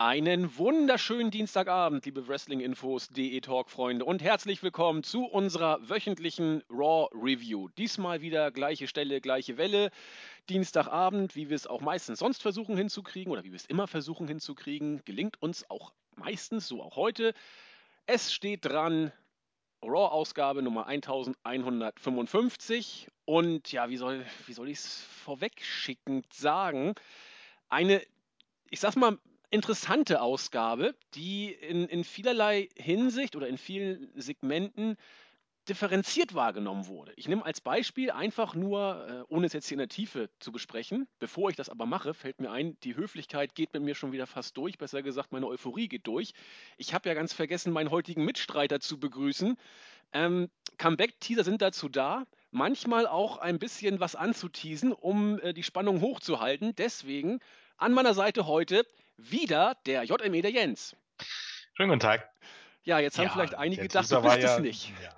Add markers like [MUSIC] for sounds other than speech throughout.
Einen wunderschönen Dienstagabend, liebe Wrestling-Infos.de Talk-Freunde und herzlich willkommen zu unserer wöchentlichen Raw Review. Diesmal wieder gleiche Stelle, gleiche Welle. Dienstagabend, wie wir es auch meistens sonst versuchen hinzukriegen oder wie wir es immer versuchen hinzukriegen, gelingt uns auch meistens, so auch heute. Es steht dran, Raw-Ausgabe Nummer 1155 und ja, wie soll, wie soll ich es vorwegschickend sagen? Eine, ich sag's mal, interessante Ausgabe, die in, in vielerlei Hinsicht oder in vielen Segmenten differenziert wahrgenommen wurde. Ich nehme als Beispiel einfach nur, äh, ohne es jetzt hier in der Tiefe zu besprechen, bevor ich das aber mache, fällt mir ein, die Höflichkeit geht mit mir schon wieder fast durch, besser gesagt, meine Euphorie geht durch. Ich habe ja ganz vergessen, meinen heutigen Mitstreiter zu begrüßen. Ähm, Comeback-Teaser sind dazu da, manchmal auch ein bisschen was anzuteasen, um äh, die Spannung hochzuhalten. Deswegen an meiner Seite heute wieder der JME der Jens. Schönen guten Tag. Ja, jetzt haben vielleicht einige gedacht, du bist ja, es nicht. Ja.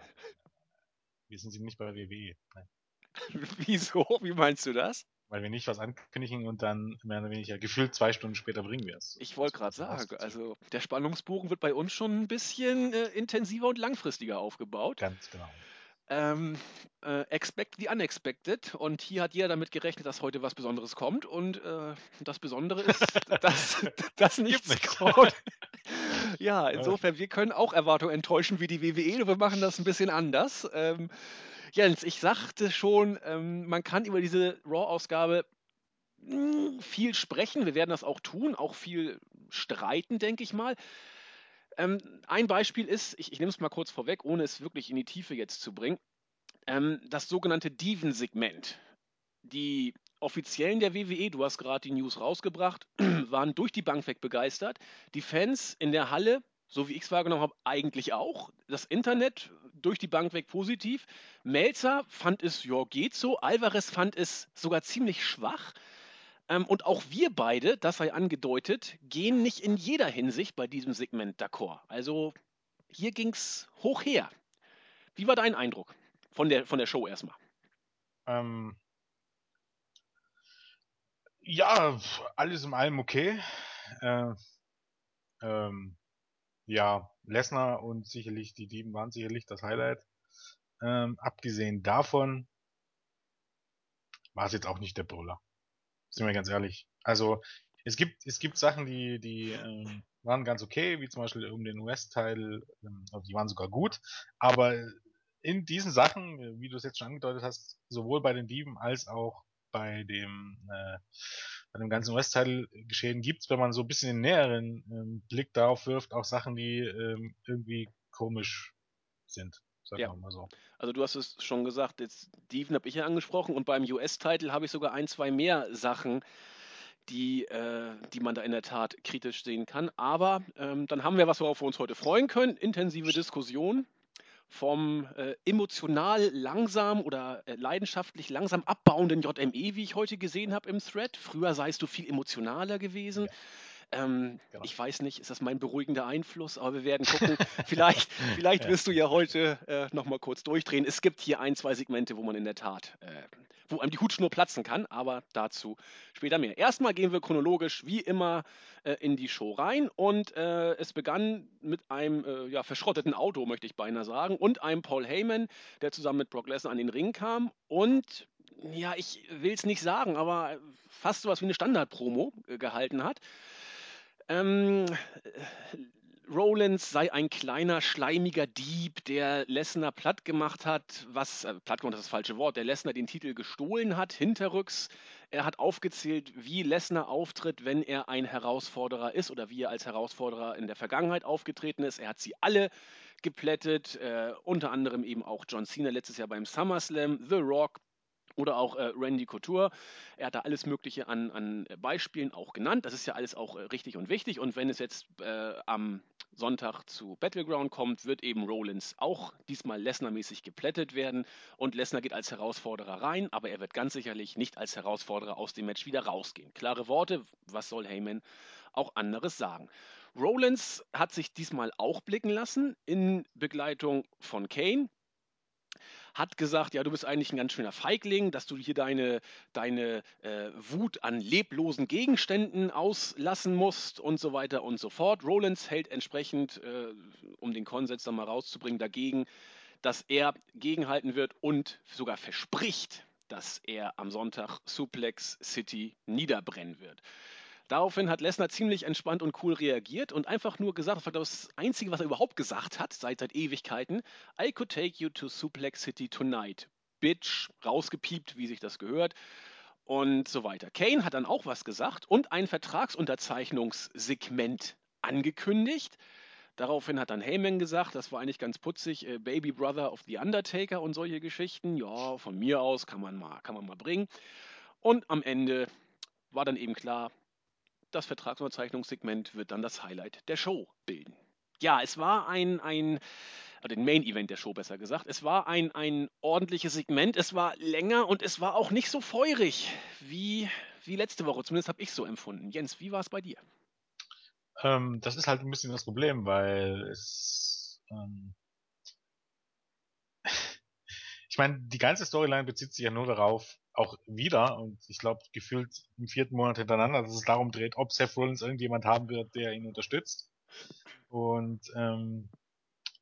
Wir sind sie nicht bei WWE. Nein. [LAUGHS] Wieso? Wie meinst du das? Weil wir nicht was ankündigen und dann mehr oder weniger gefühlt zwei Stunden später bringen wir es. Ich wollte gerade sagen, also der Spannungsbogen wird bei uns schon ein bisschen äh, intensiver und langfristiger aufgebaut. Ganz genau. Ähm, äh, expect the unexpected. Und hier hat jeder damit gerechnet, dass heute was Besonderes kommt. Und äh, das Besondere ist, [LAUGHS] dass, [LAUGHS] dass nichts nicht. kommt. [LAUGHS] ja, insofern, wir können auch Erwartungen enttäuschen wie die WWE. Nur wir machen das ein bisschen anders. Ähm, Jens, ich sagte schon, ähm, man kann über diese Raw-Ausgabe hm, viel sprechen. Wir werden das auch tun, auch viel streiten, denke ich mal. Ähm, ein Beispiel ist, ich, ich nehme es mal kurz vorweg, ohne es wirklich in die Tiefe jetzt zu bringen, ähm, das sogenannte Diven-Segment. Die Offiziellen der WWE, du hast gerade die News rausgebracht, [CLEARS THROAT] waren durch die Bank weg begeistert. Die Fans in der Halle, so wie ich es wahrgenommen habe, eigentlich auch. Das Internet durch die Bank weg positiv. Melzer fand es, ja, geht so. Alvarez fand es sogar ziemlich schwach. Ähm, und auch wir beide, das sei angedeutet, gehen nicht in jeder Hinsicht bei diesem Segment d'accord. Also hier ging es hoch her. Wie war dein Eindruck von der, von der Show erstmal? Ähm, ja, alles im allem okay. Äh, ähm, ja, Lesnar und sicherlich die Dieben waren sicherlich das Highlight. Ähm, abgesehen davon war es jetzt auch nicht der Brüller. Sind wir ganz ehrlich. Also es gibt es gibt Sachen, die die ähm, waren ganz okay, wie zum Beispiel den US-Teil, ähm, die waren sogar gut, aber in diesen Sachen, wie du es jetzt schon angedeutet hast, sowohl bei den Dieben als auch bei dem äh, bei dem ganzen US-Teil geschehen gibt's, wenn man so ein bisschen den näheren ähm, Blick darauf wirft, auch Sachen, die ähm, irgendwie komisch sind. Sagen ja. wir mal so. Also du hast es schon gesagt, jetzt Steven habe ich ja angesprochen und beim US-Titel habe ich sogar ein, zwei mehr Sachen, die, äh, die man da in der Tat kritisch sehen kann. Aber ähm, dann haben wir was, worauf wir uns heute freuen können. Intensive Diskussion vom äh, emotional langsam oder äh, leidenschaftlich langsam abbauenden JME, wie ich heute gesehen habe im Thread. Früher seist du viel emotionaler gewesen. Ja. Ähm, genau. Ich weiß nicht, ist das mein beruhigender Einfluss, aber wir werden gucken. [LAUGHS] vielleicht vielleicht ja. wirst du ja heute äh, nochmal kurz durchdrehen. Es gibt hier ein, zwei Segmente, wo man in der Tat, äh, wo einem die Hutschnur platzen kann, aber dazu später mehr. Erstmal gehen wir chronologisch wie immer äh, in die Show rein und äh, es begann mit einem äh, ja, verschrotteten Auto, möchte ich beinahe sagen, und einem Paul Heyman, der zusammen mit Brock Lesnar an den Ring kam und ja, ich will es nicht sagen, aber fast sowas wie eine Standard-Promo äh, gehalten hat. Ähm, Rollins sei ein kleiner, schleimiger Dieb, der Lesnar platt gemacht hat, was, äh, platt gemacht ist das falsche Wort, der Lesnar den Titel gestohlen hat, hinterrücks. Er hat aufgezählt, wie Lesnar auftritt, wenn er ein Herausforderer ist oder wie er als Herausforderer in der Vergangenheit aufgetreten ist. Er hat sie alle geplättet, äh, unter anderem eben auch John Cena letztes Jahr beim SummerSlam, The Rock, oder auch äh, Randy Couture. Er hat da alles Mögliche an, an Beispielen auch genannt. Das ist ja alles auch äh, richtig und wichtig. Und wenn es jetzt äh, am Sonntag zu Battleground kommt, wird eben Rollins auch diesmal Lesnar-mäßig geplättet werden. Und Lesnar geht als Herausforderer rein, aber er wird ganz sicherlich nicht als Herausforderer aus dem Match wieder rausgehen. Klare Worte, was soll Heyman auch anderes sagen? Rollins hat sich diesmal auch blicken lassen in Begleitung von Kane hat gesagt, ja, du bist eigentlich ein ganz schöner Feigling, dass du hier deine, deine äh, Wut an leblosen Gegenständen auslassen musst und so weiter und so fort. Rollins hält entsprechend, äh, um den Konsens dann mal rauszubringen, dagegen, dass er gegenhalten wird und sogar verspricht, dass er am Sonntag Suplex City niederbrennen wird. Daraufhin hat Lesnar ziemlich entspannt und cool reagiert und einfach nur gesagt, das war das Einzige, was er überhaupt gesagt hat, seit, seit Ewigkeiten, I could take you to Suplex City tonight. Bitch, rausgepiept, wie sich das gehört und so weiter. Kane hat dann auch was gesagt und ein Vertragsunterzeichnungssegment angekündigt. Daraufhin hat dann Heyman gesagt, das war eigentlich ganz putzig, äh, Baby Brother of the Undertaker und solche Geschichten. Ja, von mir aus kann man mal, kann man mal bringen. Und am Ende war dann eben klar, das Vertragsunterzeichnungssegment wird dann das Highlight der Show bilden. Ja, es war ein, ein den Main Event der Show besser gesagt. Es war ein, ein ordentliches Segment, es war länger und es war auch nicht so feurig wie, wie letzte Woche. Zumindest habe ich so empfunden. Jens, wie war es bei dir? Ähm, das ist halt ein bisschen das Problem, weil es. Ähm [LAUGHS] ich meine, die ganze Storyline bezieht sich ja nur darauf, auch wieder, und ich glaube, gefühlt im vierten Monat hintereinander, dass es darum dreht, ob Seth Rollins irgendjemand haben wird, der ihn unterstützt. Und ähm,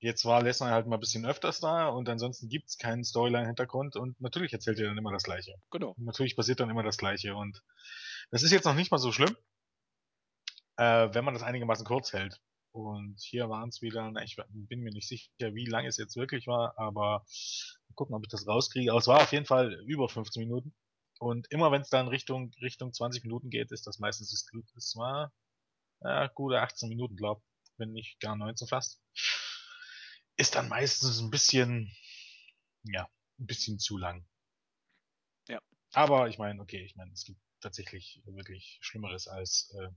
jetzt war Lesnar halt mal ein bisschen öfters da und ansonsten gibt's keinen Storyline-Hintergrund und natürlich erzählt er dann immer das Gleiche. Genau. Und natürlich passiert dann immer das Gleiche und das ist jetzt noch nicht mal so schlimm, äh, wenn man das einigermaßen kurz hält. Und hier waren es wieder, na, ich bin mir nicht sicher, wie lange es jetzt wirklich war, aber gucken, ob ich das rauskriege. Aber es war auf jeden Fall über 15 Minuten. Und immer wenn es dann Richtung, Richtung 20 Minuten geht, ist das meistens das Glück. Es war ja, gute 18 Minuten, glaub, wenn nicht gar 19 fast. Ist dann meistens ein bisschen, ja, ein bisschen zu lang. Ja. Aber ich meine, okay, ich meine, es gibt tatsächlich wirklich Schlimmeres als äh,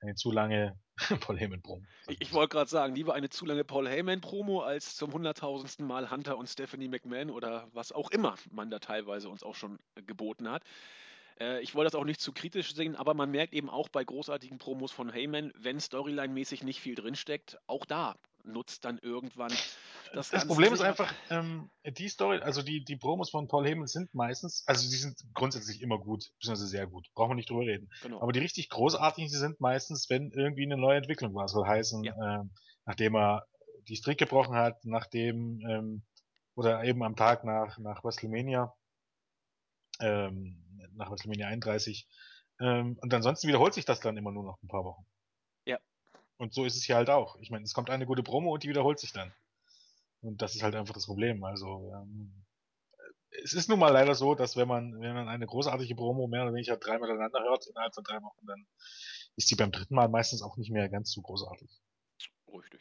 eine zu lange [LAUGHS] Paul Heyman Promo. Ich, ich wollte gerade sagen, lieber eine zu lange Paul Heyman Promo als zum hunderttausendsten Mal Hunter und Stephanie McMahon oder was auch immer man da teilweise uns auch schon geboten hat. Äh, ich wollte das auch nicht zu kritisch sehen, aber man merkt eben auch bei großartigen Promos von Heyman, wenn Storyline-mäßig nicht viel drinsteckt, auch da nutzt dann irgendwann das, das Problem ist einfach, ähm, die Story, also die, die Promos von Paul Heyman sind meistens, also die sind grundsätzlich immer gut, beziehungsweise sehr gut. Brauchen wir nicht drüber reden. Genau. Aber die richtig großartigen, die sind meistens, wenn irgendwie eine neue Entwicklung war. soll heißen, ja. ähm, nachdem er die Strick gebrochen hat, nachdem, ähm, oder eben am Tag nach, nach WrestleMania, ähm, nach WrestleMania 31. Ähm, und ansonsten wiederholt sich das dann immer nur noch ein paar Wochen. Ja. Und so ist es hier halt auch. Ich meine, es kommt eine gute Promo und die wiederholt sich dann. Und das ist halt einfach das Problem. Also ähm, es ist nun mal leider so, dass wenn man, wenn man eine großartige Promo mehr oder weniger dreimal miteinander hört innerhalb von drei Wochen, dann ist sie beim dritten Mal meistens auch nicht mehr ganz so großartig. Richtig.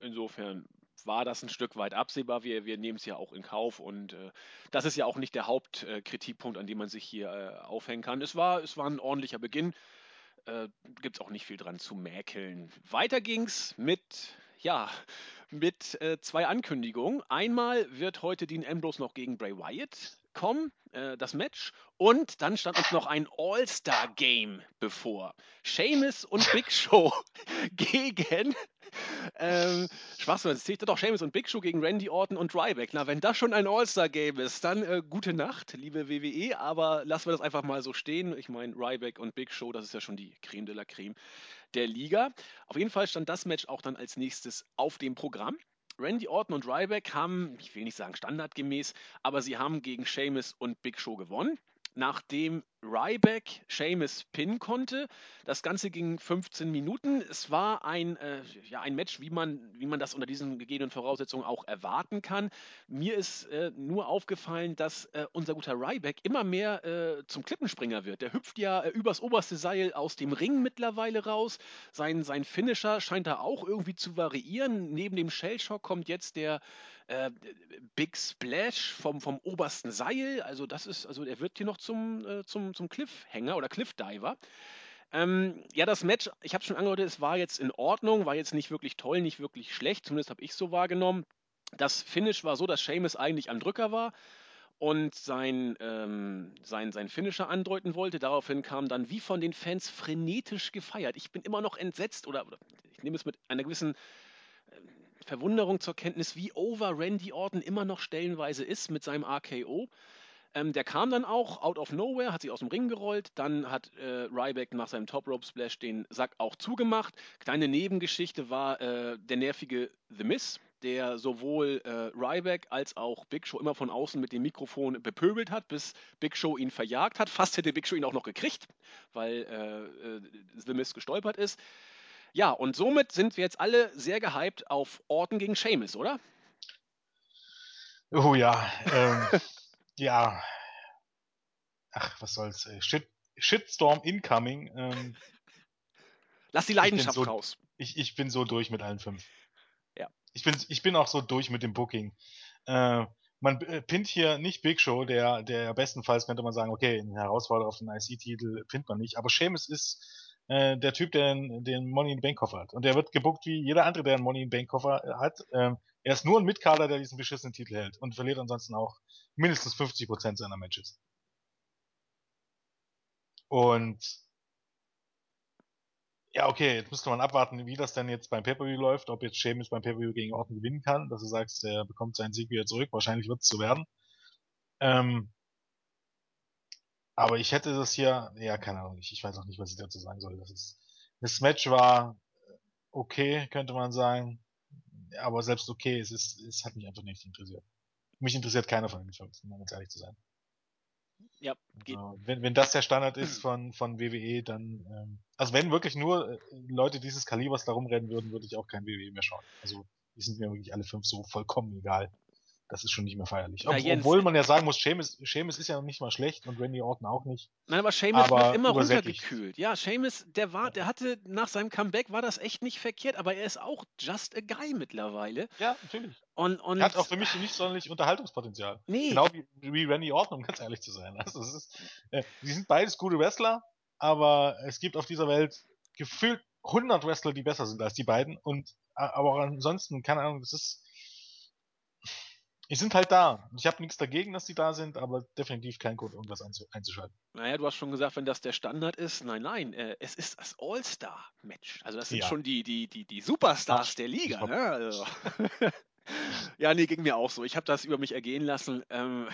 Insofern war das ein Stück weit absehbar. Wir, wir nehmen es ja auch in Kauf und äh, das ist ja auch nicht der Hauptkritikpunkt, äh, an dem man sich hier äh, aufhängen kann. Es war, es war ein ordentlicher Beginn. Äh, Gibt es auch nicht viel dran zu mäkeln. Weiter ging's mit, ja, mit äh, zwei Ankündigungen. Einmal wird heute Dean Ambrose noch gegen Bray Wyatt kommen, äh, das Match. Und dann stand uns noch ein All-Star-Game bevor. Seamus und [LAUGHS] Big Show [LAUGHS] gegen ähm, Schwachsinn, das zählt doch Seamus und Big Show gegen Randy Orton und Ryback. Na, wenn das schon ein All-Star-Game ist, dann äh, gute Nacht, liebe WWE, aber lassen wir das einfach mal so stehen. Ich meine, Ryback und Big Show, das ist ja schon die Creme de la Creme der Liga. Auf jeden Fall stand das Match auch dann als nächstes auf dem Programm. Randy Orton und Ryback haben, ich will nicht sagen standardgemäß, aber sie haben gegen Sheamus und Big Show gewonnen. Nachdem Ryback Seamus pinnen konnte. Das Ganze ging 15 Minuten. Es war ein, äh, ja, ein Match, wie man, wie man das unter diesen gegebenen Voraussetzungen auch erwarten kann. Mir ist äh, nur aufgefallen, dass äh, unser guter Ryback immer mehr äh, zum Klippenspringer wird. Der hüpft ja äh, übers oberste Seil aus dem Ring mittlerweile raus. Sein, sein Finisher scheint da auch irgendwie zu variieren. Neben dem Shellshock kommt jetzt der äh, Big Splash vom, vom obersten Seil. Also das ist, also er wird hier noch zum, zum zum, Cliffhanger oder Cliffdiver. Ähm, ja, das Match, ich habe schon angehört, es war jetzt in Ordnung, war jetzt nicht wirklich toll, nicht wirklich schlecht, zumindest habe ich so wahrgenommen. Das Finish war so, dass Seamus eigentlich am Drücker war und sein, ähm, sein, sein Finisher andeuten wollte. Daraufhin kam dann wie von den Fans frenetisch gefeiert. Ich bin immer noch entsetzt oder, oder ich nehme es mit einer gewissen Verwunderung zur Kenntnis, wie over Randy Orton immer noch stellenweise ist mit seinem RKO. Ähm, der kam dann auch out of nowhere, hat sich aus dem Ring gerollt. Dann hat äh, Ryback nach seinem Top Rope Splash den Sack auch zugemacht. Kleine Nebengeschichte war äh, der nervige The Miz, der sowohl äh, Ryback als auch Big Show immer von außen mit dem Mikrofon bepöbelt hat, bis Big Show ihn verjagt hat. Fast hätte Big Show ihn auch noch gekriegt, weil äh, äh, The Miz gestolpert ist. Ja, und somit sind wir jetzt alle sehr gehypt auf Orton gegen Sheamus, oder? Oh ja, ähm, [LAUGHS] ja. Ach, was soll's. Ey. Shit, Shitstorm incoming. Ähm, Lass die Leidenschaft so, raus. Ich, ich bin so durch mit allen fünf. Ja. Ich bin, ich bin auch so durch mit dem Booking. Äh, man äh, pinnt hier nicht Big Show, der, der bestenfalls könnte man sagen, okay, ein Herausforderer auf den IC-Titel pinnt man nicht. Aber Seamus ist äh, der Typ, der den, den Money in Bank Koffer hat. Und der wird gebuckt wie jeder andere, der einen Money in Bank Koffer hat. Ähm, er ist nur ein Mitkader, der diesen beschissenen Titel hält und verliert ansonsten auch mindestens 50% seiner Matches. Und ja, okay, jetzt müsste man abwarten, wie das denn jetzt beim Pay-Per-View läuft, ob jetzt Sheamus beim Pay-Per-View gegen Orton gewinnen kann, dass du sagst, er bekommt seinen Sieg wieder zurück, wahrscheinlich wird es so werden. Ähm, aber ich hätte das hier, ja, keine Ahnung, ich, ich weiß auch nicht, was ich dazu sagen soll. Das ist, das Match war okay, könnte man sagen aber selbst okay, es, ist, es hat mich einfach nicht interessiert. Mich interessiert keiner von den fünf, um ganz ehrlich zu sein. Ja, geht. Also, wenn, wenn das der Standard ist von, von WWE, dann, ähm, also wenn wirklich nur äh, Leute dieses Kalibers da rumrennen würden, würde ich auch kein WWE mehr schauen. Also, die sind mir wirklich alle fünf so vollkommen egal. Das ist schon nicht mehr feierlich. Ob, Jens, obwohl man ja sagen muss, Seamus, Seamus ist ja noch nicht mal schlecht und Randy Orton auch nicht. Nein, aber Seamus wird immer übersättigt. runtergekühlt. Ja, Seamus, der war, der hatte nach seinem Comeback war das echt nicht verkehrt, aber er ist auch just a guy mittlerweile. Ja, natürlich. Und, und Er hat auch für mich nicht sonderlich Unterhaltungspotenzial. nee, Genau wie, wie Randy Orton, um ganz ehrlich zu sein. Also es ist, äh, die sind beides gute Wrestler, aber es gibt auf dieser Welt gefühlt 100 Wrestler, die besser sind als die beiden. Und aber auch ansonsten, keine Ahnung, das ist, die sind halt da. Ich habe nichts dagegen, dass die da sind, aber definitiv kein Grund, irgendwas einzu einzuschalten. naja, du hast schon gesagt, wenn das der Standard ist. Nein, nein, äh, es ist das All-Star-Match. Also das sind Ja. schon die, die, die, die Superstars Ach, der Liga. Ne? Also. [LAUGHS] ja, nee, ging mir auch so. Ich habe das über mich ergehen lassen. Ähm,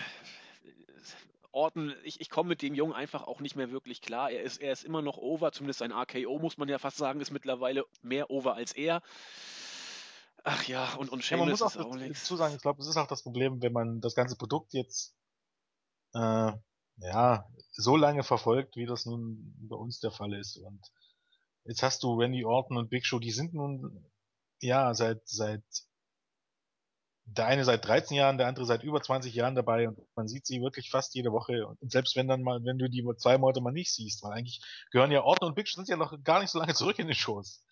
Orton, ich, ich komme mit dem Jungen einfach auch nicht mehr wirklich klar. Er ist, er ist immer noch over, zumindest sein RKO, muss man ja fast sagen, ist mittlerweile mehr over als er. Ach ja, und, und Ja, man muss auch auch nichts. dazu sagen, ich glaube, das ist auch das Problem, wenn man das ganze Produkt jetzt äh, ja so lange verfolgt, wie das nun bei uns der Fall ist. Und jetzt hast du Randy Orton und Big Show, die sind nun ja seit seit der eine seit 13 Jahren, der andere seit über 20 Jahren dabei und man sieht sie wirklich fast jede Woche. Und selbst wenn dann mal, wenn du die zwei Monate mal nicht siehst, weil eigentlich gehören ja Orton und Big Show sind ja noch gar nicht so lange zurück in den Shows.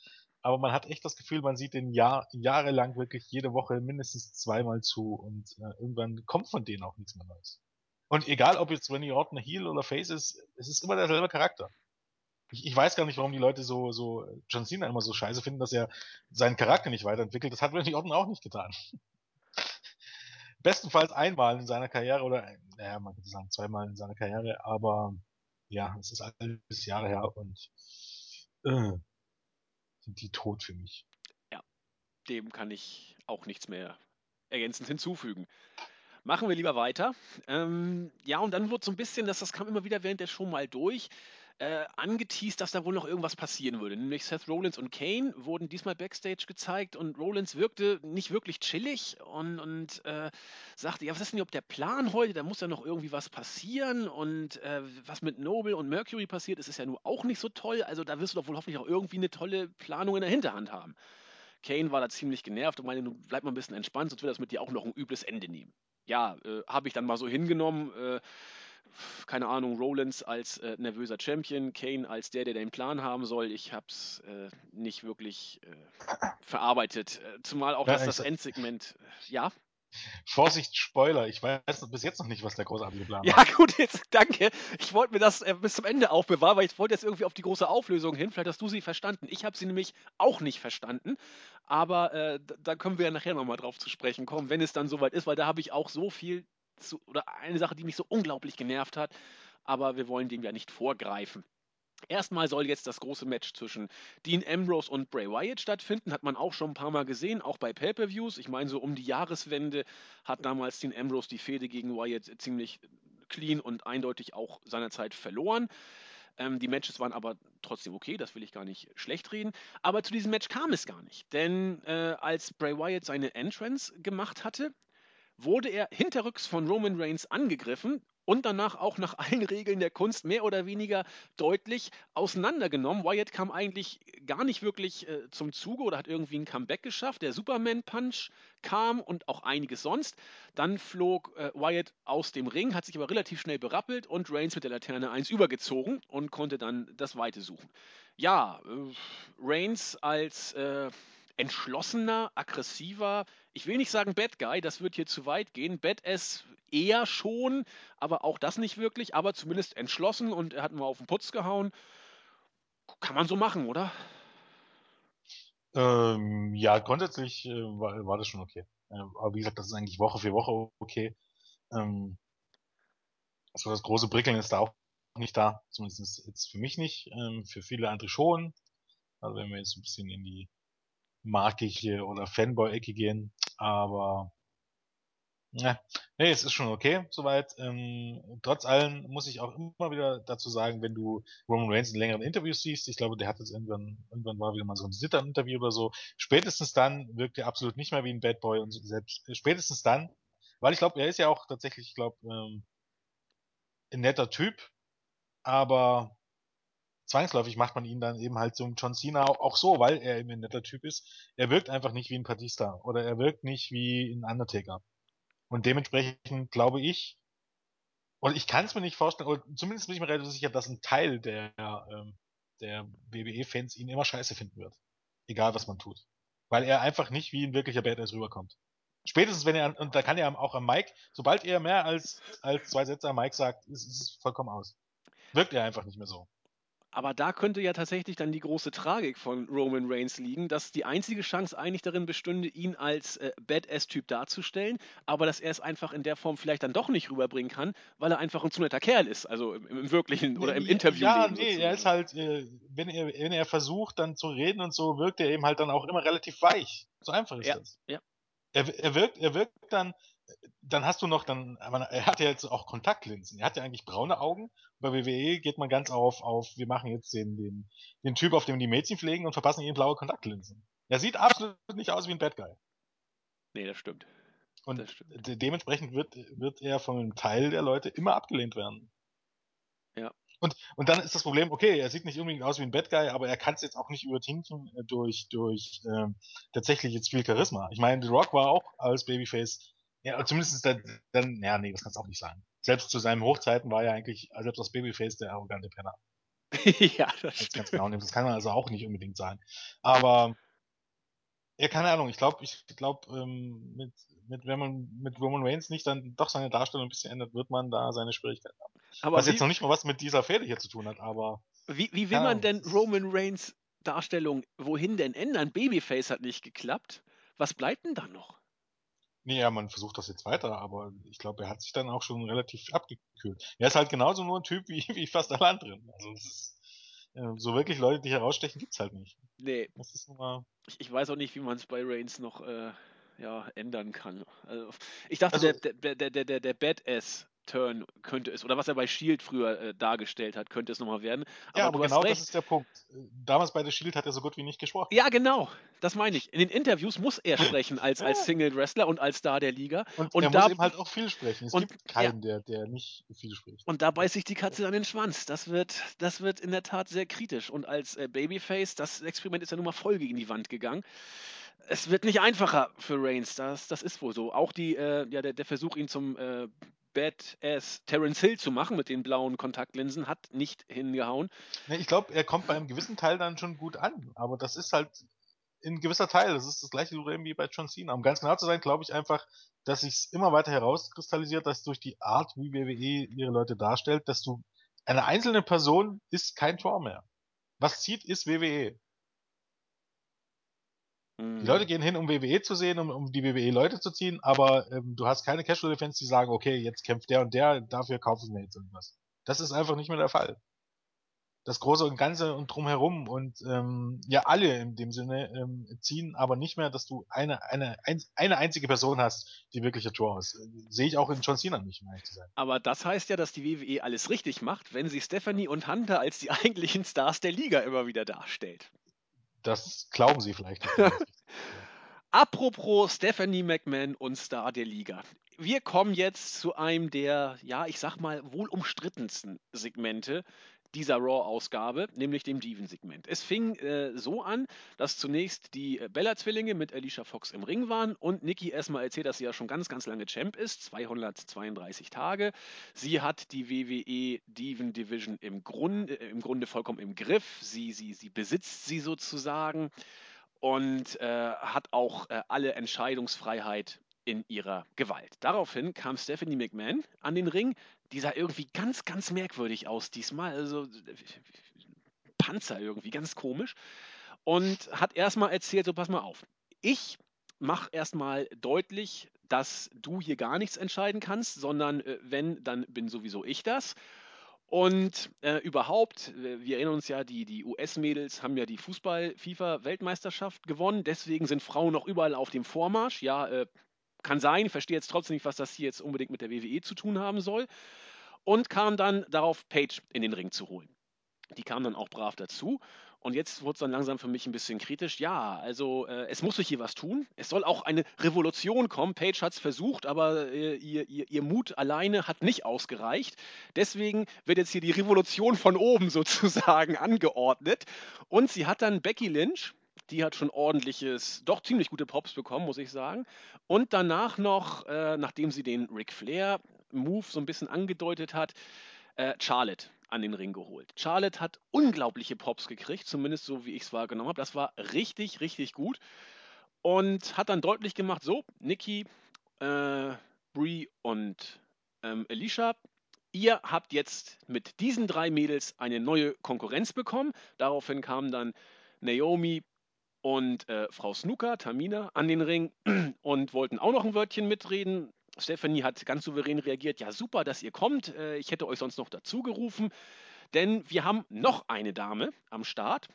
Aber man hat echt das Gefühl, man sieht den Jahr, jahrelang wirklich jede Woche mindestens zweimal zu und äh, irgendwann kommt von denen auch nichts mehr Neues. Und egal, ob jetzt Randy Orton Heel oder Face ist, es ist immer derselbe Charakter. Ich, ich weiß gar nicht, warum die Leute so, so John Cena immer so scheiße finden, dass er seinen Charakter nicht weiterentwickelt. Das hat Randy Orton auch nicht getan. [LAUGHS] Bestenfalls einmal in seiner Karriere oder, naja, man könnte sagen zweimal in seiner Karriere, aber ja, es ist alles Jahre her und äh, sind die tot für mich. Dem kann ich auch nichts mehr ergänzend hinzufügen. Machen wir lieber weiter. Ähm, ja, und dann wurde so ein bisschen, dass das kam immer wieder während der Show mal durch, äh, angeteased, dass da wohl noch irgendwas passieren würde. Nämlich Seth Rollins und Kane wurden diesmal Backstage gezeigt und Rollins wirkte nicht wirklich chillig und, und äh, sagte, ja, was ist denn überhaupt der Plan heute? Da muss ja noch irgendwie was passieren und äh, was mit Noble und Mercury passiert ist, ist ja nun auch nicht so toll. Also da wirst du doch wohl hoffentlich auch irgendwie eine tolle Planung in der Hinterhand haben. Kane war da ziemlich genervt und meinte, bleib mal ein bisschen entspannt, sonst wird das mit dir auch noch ein übles Ende nehmen. Ja, äh, habe ich dann mal so hingenommen. Äh, keine Ahnung, Rollins als äh, nervöser Champion, Kane als der, der den Plan haben soll. Ich habe es äh, nicht wirklich äh, verarbeitet. Äh, zumal auch, Ja, dass das Endsegment, äh, ja, Vorsicht, Spoiler, ich weiß bis jetzt noch nicht, was der großartige Plan Ja, gut, jetzt danke. Ich wollte mir das äh, bis zum Ende aufbewahren, weil ich wollte jetzt irgendwie auf die große Auflösung hin. Vielleicht hast du sie verstanden. Ich habe sie nämlich auch nicht verstanden. Aber da können wir ja nachher nochmal drauf zu sprechen kommen, wenn es dann soweit ist, weil da habe ich auch so viel zu, oder eine Sache, die mich so unglaublich genervt hat. Aber wir wollen dem ja nicht vorgreifen. Erstmal soll jetzt das große Match zwischen Dean Ambrose und Bray Wyatt stattfinden. Hat man auch schon ein paar Mal gesehen, auch bei Pay-Per-Views. Ich meine, so um die Jahreswende hat damals Dean Ambrose die Fehde gegen Wyatt ziemlich clean und eindeutig auch seinerzeit verloren. Ähm, die Matches waren aber trotzdem okay, das will ich gar nicht schlecht reden. Aber zu diesem Match kam es gar nicht. Denn äh, als Bray Wyatt seine Entrance gemacht hatte, wurde er hinterrücks von Roman Reigns angegriffen und danach auch nach allen Regeln der Kunst mehr oder weniger deutlich auseinandergenommen. Wyatt kam eigentlich gar nicht wirklich äh, zum Zuge oder hat irgendwie ein Comeback geschafft. Der Superman Punch kam und auch einiges sonst. Dann flog äh, Wyatt aus dem Ring, hat sich aber relativ schnell berappelt und Reigns mit der Laterne 1 übergezogen und konnte dann das Weite suchen. Ja, äh, Reigns als äh, entschlossener, aggressiver, ich will nicht sagen Bad Guy, das wird hier zu weit gehen. Badass eher schon, aber auch das nicht wirklich, aber zumindest entschlossen und er hat mal auf den Putz gehauen. Kann man so machen, oder? Ähm, ja, grundsätzlich äh, war, war das schon okay. Äh, aber wie gesagt, das ist eigentlich Woche für Woche okay. Ähm, also das große Brickeln ist da auch nicht da, zumindest jetzt für mich nicht, ähm, für viele andere schon. Also wenn wir jetzt ein bisschen in die markige oder Fanboy-Ecke gehen, aber ja, nee, es ist schon okay, soweit. Ähm, trotz allem muss ich auch immer wieder dazu sagen, wenn du Roman Reigns in längeren Interviews siehst, ich glaube, der hat jetzt irgendwann, irgendwann war wieder mal so ein Sitter-Interview oder so, spätestens dann wirkt er absolut nicht mehr wie ein Bad Boy und selbst spätestens dann, weil ich glaube, er ist ja auch tatsächlich, ich glaube, ähm, ein netter Typ, aber zwangsläufig macht man ihn dann eben halt zum John Cena auch, auch so, weil er eben ein netter Typ ist. Er wirkt einfach nicht wie ein Batista oder er wirkt nicht wie ein Undertaker. Und dementsprechend glaube ich, und ich kann es mir nicht vorstellen, oder zumindest bin ich mir relativ sicher, dass ein Teil der, ähm, der WWE-Fans ihn immer scheiße finden wird. Egal was man tut. Weil er einfach nicht wie ein wirklicher Badass rüberkommt. Spätestens wenn er, und da kann er auch am Mike, sobald er mehr als, als zwei Sätze am Mike sagt, ist es vollkommen aus. Wirkt er einfach nicht mehr so. Aber da könnte ja tatsächlich dann die große Tragik von Roman Reigns liegen, dass die einzige Chance eigentlich darin bestünde, ihn als äh, Badass-Typ darzustellen, aber dass er es einfach in der Form vielleicht dann doch nicht rüberbringen kann, weil er einfach ein zu netter Kerl ist, also im, im wirklichen oder im Interview. Ja, nee, sozusagen. er ist halt, äh, wenn, er, wenn er versucht dann zu reden und so, wirkt er eben halt dann auch immer relativ weich. So einfach ist ja, das. Ja. Er, er, wirkt, er wirkt dann, dann hast du noch dann, er hat ja jetzt auch Kontaktlinsen. Er hat ja eigentlich braune Augen. Bei WWE geht man ganz auf, auf, wir machen jetzt den, den, den Typ, auf dem die Mädchen pflegen und verpassen ihm blaue Kontaktlinsen. Er sieht absolut nicht aus wie ein Bad Guy. Nee, das stimmt. Und das stimmt. De dementsprechend wird, wird er von einem Teil der Leute immer abgelehnt werden. Ja. Und, und dann ist das Problem, okay, er sieht nicht unbedingt aus wie ein Bad Guy, aber er kann es jetzt auch nicht übertinken äh, durch, durch ähm, tatsächlich jetzt viel Charisma. Ich meine, The Rock war auch als Babyface ja, zumindest dann, dann, ja, nee, das kannst du auch nicht sagen. Selbst zu seinen Hochzeiten war er eigentlich, also das Babyface der arrogante Penner. [LAUGHS] ja, das stimmt. Ganz genau, das kann man also auch nicht unbedingt sein. Aber, ja, keine Ahnung, ich glaube, ich glaube, ähm, mit, mit, wenn man mit Roman Reigns nicht dann doch seine Darstellung ein bisschen ändert, wird man da seine Schwierigkeiten haben. Aber was wie, jetzt noch nicht mal was mit dieser Fehde hier zu tun hat, aber. Wie, wie will man denn Roman Reigns Darstellung wohin denn ändern? Babyface hat nicht geklappt. Was bleibt denn da noch? Nee, ja, man versucht das jetzt weiter, aber ich glaube, er hat sich dann auch schon relativ abgekühlt. Er ist halt genauso nur ein Typ [LAUGHS] wie, wie fast alle anderen. Also ist, äh, so wirklich Leute, die herausstechen, gibt's halt nicht. Nee. Das ist nur ich, ich weiß auch nicht, wie man es bei Reigns noch äh, ja, ändern kann. Also, ich dachte, also, der, der, der, der, der, der Badass Turn könnte es, oder was er bei Shield früher äh, dargestellt hat, könnte es nochmal werden. Aber ja, aber genau das ist der Punkt. Damals bei The Shield hat er so gut wie nicht gesprochen. Ja, genau. Das meine ich. In den Interviews muss er sprechen als, ja. als Single Wrestler und als Star der Liga. Und, und er da, muss eben halt auch viel sprechen. Es und, gibt keinen, ja. der, der nicht viel spricht. Und da beißt sich die Katze an den Schwanz. Das wird, das wird in der Tat sehr kritisch. Und als äh, Babyface, das Experiment ist ja nun mal voll gegen die Wand gegangen es wird nicht einfacher für Reigns, das, das ist wohl so. Auch die, äh, ja, der, der Versuch, ihn zum äh, Badass Terence Hill zu machen mit den blauen Kontaktlinsen, hat nicht hingehauen. Ich glaube, er kommt bei einem gewissen Teil dann schon gut an, aber das ist halt ein gewisser Teil, das ist das gleiche Problem wie bei John Cena. Um ganz genau zu sein, glaube ich einfach, dass sich immer weiter herauskristallisiert, dass durch die Art, wie WWE ihre Leute darstellt, dass du eine einzelne Person ist kein Tor mehr. Was zieht, ist WWE. Die Leute mhm. gehen hin, um WWE zu sehen, um, um die WWE-Leute zu ziehen, aber ähm, du hast keine Casual-Fans, die sagen, okay, jetzt kämpft der und der, dafür kaufen wir jetzt irgendwas. Das ist einfach nicht mehr der Fall. das Große und Ganze und drumherum und ähm, ja alle in dem Sinne ähm, ziehen, aber nicht mehr, dass du eine, eine, ein, eine einzige Person hast, die wirklich ein Tor ist. Sehe ich auch in John Cena nicht, um ehrlich zu sein. Aber das heißt ja, dass die WWE alles richtig macht, wenn sie Stephanie und Hunter als die [LAUGHS] eigentlichen Stars der Liga immer wieder darstellt. Das glauben sie vielleicht. [LAUGHS] Apropos Stephanie McMahon und Star der Liga. Wir kommen jetzt zu einem der, ja, ich sag mal, wohl umstrittensten Segmente dieser Raw-Ausgabe, nämlich dem Diven-Segment. Es fing äh, so an, dass zunächst die äh, Bella-Zwillinge mit Alicia Fox im Ring waren und Nikki erstmal erzählt, dass sie ja schon ganz, ganz lange Champ ist, 232 Tage. Sie hat die WWE Diven Division im Grunde, äh, im Grunde vollkommen im Griff. Sie, sie, sie besitzt sie sozusagen und äh, hat auch äh, alle Entscheidungsfreiheit in ihrer Gewalt. Daraufhin kam Stephanie McMahon an den Ring. Die sah irgendwie ganz, ganz merkwürdig aus diesmal. Also Panzer irgendwie, ganz komisch. Und hat erstmal erzählt, so pass mal auf. Ich mache erstmal deutlich, dass du hier gar nichts entscheiden kannst, sondern äh, wenn, dann bin sowieso ich das. Und äh, überhaupt, wir erinnern uns ja, die, die US-Mädels haben ja die Fußball-FIFA-Weltmeisterschaft gewonnen. Deswegen sind Frauen noch überall auf dem Vormarsch. Ja, äh, kann sein, ich verstehe jetzt trotzdem nicht, was das hier jetzt unbedingt mit der WWE zu tun haben soll. Und kam dann darauf, Page in den Ring zu holen. Die kam dann auch brav dazu. Und jetzt wurde es dann langsam für mich ein bisschen kritisch. Ja, also äh, es muss sich hier was tun. Es soll auch eine Revolution kommen. Page hat es versucht, aber äh, ihr, ihr, ihr, Mut alleine hat nicht ausgereicht. Deswegen wird jetzt hier die Revolution von oben [LAUGHS] sozusagen angeordnet. Und sie hat dann Becky Lynch, die hat schon ordentliches, doch ziemlich gute Pops bekommen, muss ich sagen. Und danach noch, äh, nachdem sie den Ric Flair-Move so ein bisschen angedeutet hat, äh, Charlotte an den Ring geholt. Charlotte hat unglaubliche Pops gekriegt, zumindest so wie ich es wahrgenommen habe. Das war richtig, richtig gut. Und hat dann deutlich gemacht, so, Nikki, äh, Brie und ähm, Alicia, ihr habt jetzt mit diesen drei Mädels eine neue Konkurrenz bekommen. Daraufhin kamen dann Naomi, und äh, Frau Snooker, Tamina, an den Ring [CLEARS THROAT] und wollten auch noch ein Wörtchen mitreden. Stephanie hat ganz souverän reagiert, ja super, dass ihr kommt. Äh, ich hätte euch sonst noch dazu gerufen, denn wir haben noch eine Dame am Start,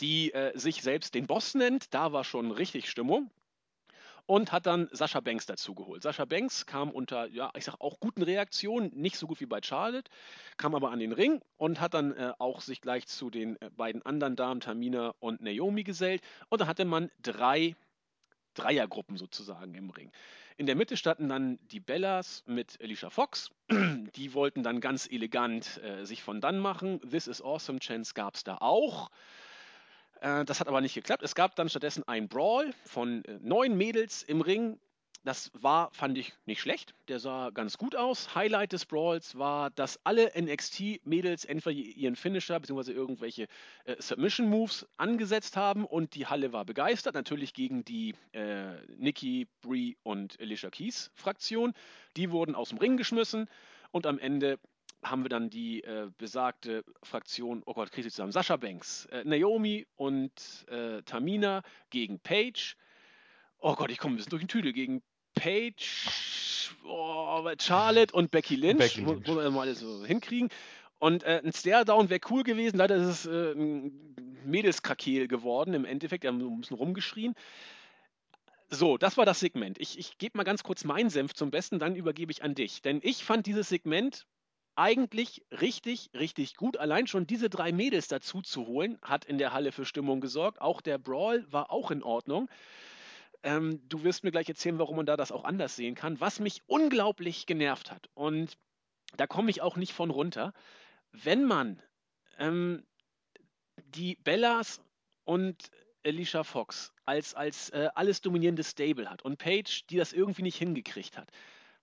die äh, sich selbst den Boss nennt. Da war schon richtig Stimmung und hat dann Sascha Banks dazugeholt. Sascha Banks kam unter, ja, ich sag auch guten Reaktionen, nicht so gut wie bei Charlotte, kam aber an den Ring und hat dann äh, auch sich gleich zu den äh, beiden anderen Damen, Tamina und Naomi, gesellt. Und da hatte man drei Dreiergruppen sozusagen im Ring. In der Mitte standen dann die Bellas mit Alicia Fox. [CLEARS THROAT] Die wollten dann ganz elegant äh, sich von dann machen. This is Awesome Chance gab es da auch. Äh, das hat aber nicht geklappt. Es gab dann stattdessen ein Brawl von äh, neun Mädels im Ring. Das war, fand ich, nicht schlecht. Der sah ganz gut aus. Highlight des Brawls war, dass alle NXT-Mädels entweder ihren Finisher bzw. irgendwelche äh, Submission-Moves angesetzt haben und die Halle war begeistert. Natürlich gegen die äh, Nikki, Brie und Alicia Keys Fraktion. Die wurden aus dem Ring geschmissen und am Ende haben wir dann die äh, besagte Fraktion, oh Gott, kriege ich zusammen, Sascha Banks, äh, Naomi und äh, Tamina gegen Paige. Oh Gott, ich komme ein bisschen durch den Tüdel. Gegen Paige, oh, Charlotte und Becky Lynch. Becky Lynch. Muss man mal alles so hinkriegen. Und äh, ein Stare-Down wäre cool gewesen. Leider ist es äh, ein Mädelskrakeel geworden im Endeffekt. Wir haben ein bisschen rumgeschrien. So, das war das Segment. Ich, ich gebe mal ganz kurz meinen Senf zum Besten, dann übergebe ich an dich. Denn ich fand dieses Segment eigentlich richtig, richtig gut. Allein schon diese drei Mädels dazu zu holen, hat in der Halle für Stimmung gesorgt. Auch der Brawl war auch in Ordnung. Ähm, du wirst mir gleich erzählen, warum man da das auch anders sehen kann. Was mich unglaublich genervt hat, und da komme ich auch nicht von runter, wenn man ähm, die Bellas und Alicia Fox als, als äh, alles dominierendes Stable hat und Paige, die das irgendwie nicht hingekriegt hat,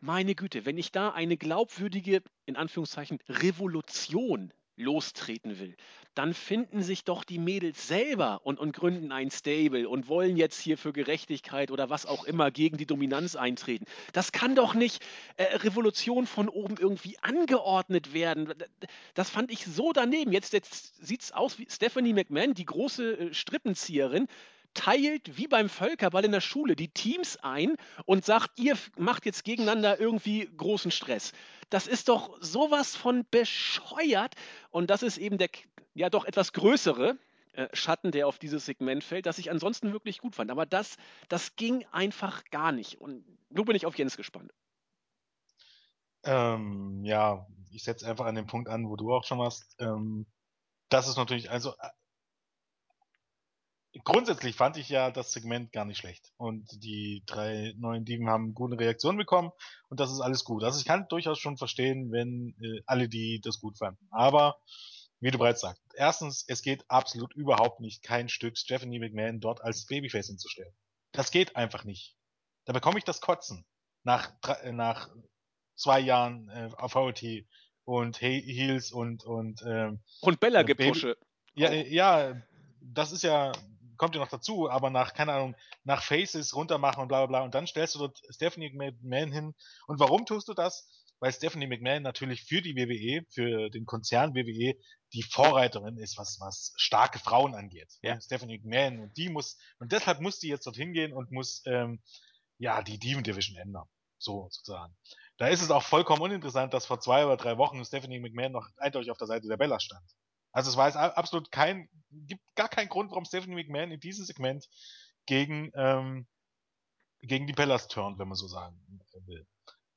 meine Güte, wenn ich da eine glaubwürdige, in Anführungszeichen, Revolution lostreten will, dann finden sich doch die Mädels selber und, und gründen ein Stable und wollen jetzt hier für Gerechtigkeit oder was auch immer gegen die Dominanz eintreten. Das kann doch nicht äh, Revolution von oben irgendwie angeordnet werden. Das fand ich so daneben. Jetzt, jetzt sieht es aus wie Stephanie McMahon, die große äh, Strippenzieherin, teilt wie beim Völkerball in der Schule die Teams ein und sagt, ihr macht jetzt gegeneinander irgendwie großen Stress. Das ist doch sowas von bescheuert. Und das ist eben der, ja doch etwas größere äh, Schatten, der auf dieses Segment fällt, das ich ansonsten wirklich gut fand. Aber das, das ging einfach gar nicht. Und nun bin ich auf Jens gespannt. Ähm, ja, ich setze einfach an den Punkt an, wo du auch schon warst. Ähm, das ist natürlich, also grundsätzlich fand ich ja das Segment gar nicht schlecht. Und die drei neuen Dieben haben gute Reaktionen bekommen und das ist alles gut. Also ich kann durchaus schon verstehen, wenn äh, alle die das gut fanden. Aber wie du bereits sagst, erstens, es geht absolut überhaupt nicht, kein Stück Stephanie McMahon dort als Babyface hinzustellen. Das geht einfach nicht. Da bekomme ich das Kotzen. Nach, äh, nach zwei Jahren äh, auf VOT und He Heels und und ähm, und Bella Gepusche. Ja, ja, das ist ja kommt ja noch dazu, aber nach keine Ahnung nach Faces runtermachen und bla bla bla und dann stellst du dort Stephanie McMahon hin und warum tust du das? Weil Stephanie McMahon natürlich für die WWE, für den Konzern WWE die Vorreiterin ist, was was starke Frauen angeht. Ja. Stephanie McMahon und die muss und deshalb muss die jetzt dorthin gehen und muss ähm, ja die Demon Division ändern, so sozusagen. Da ist es auch vollkommen uninteressant, dass vor zwei oder drei Wochen Stephanie McMahon noch eindeutig auf der Seite der Bella stand. Also es war jetzt absolut kein, gibt gar keinen Grund, warum Stephanie McMahon in diesem Segment gegen, ähm, gegen die Bellas turnt, wenn man so sagen will.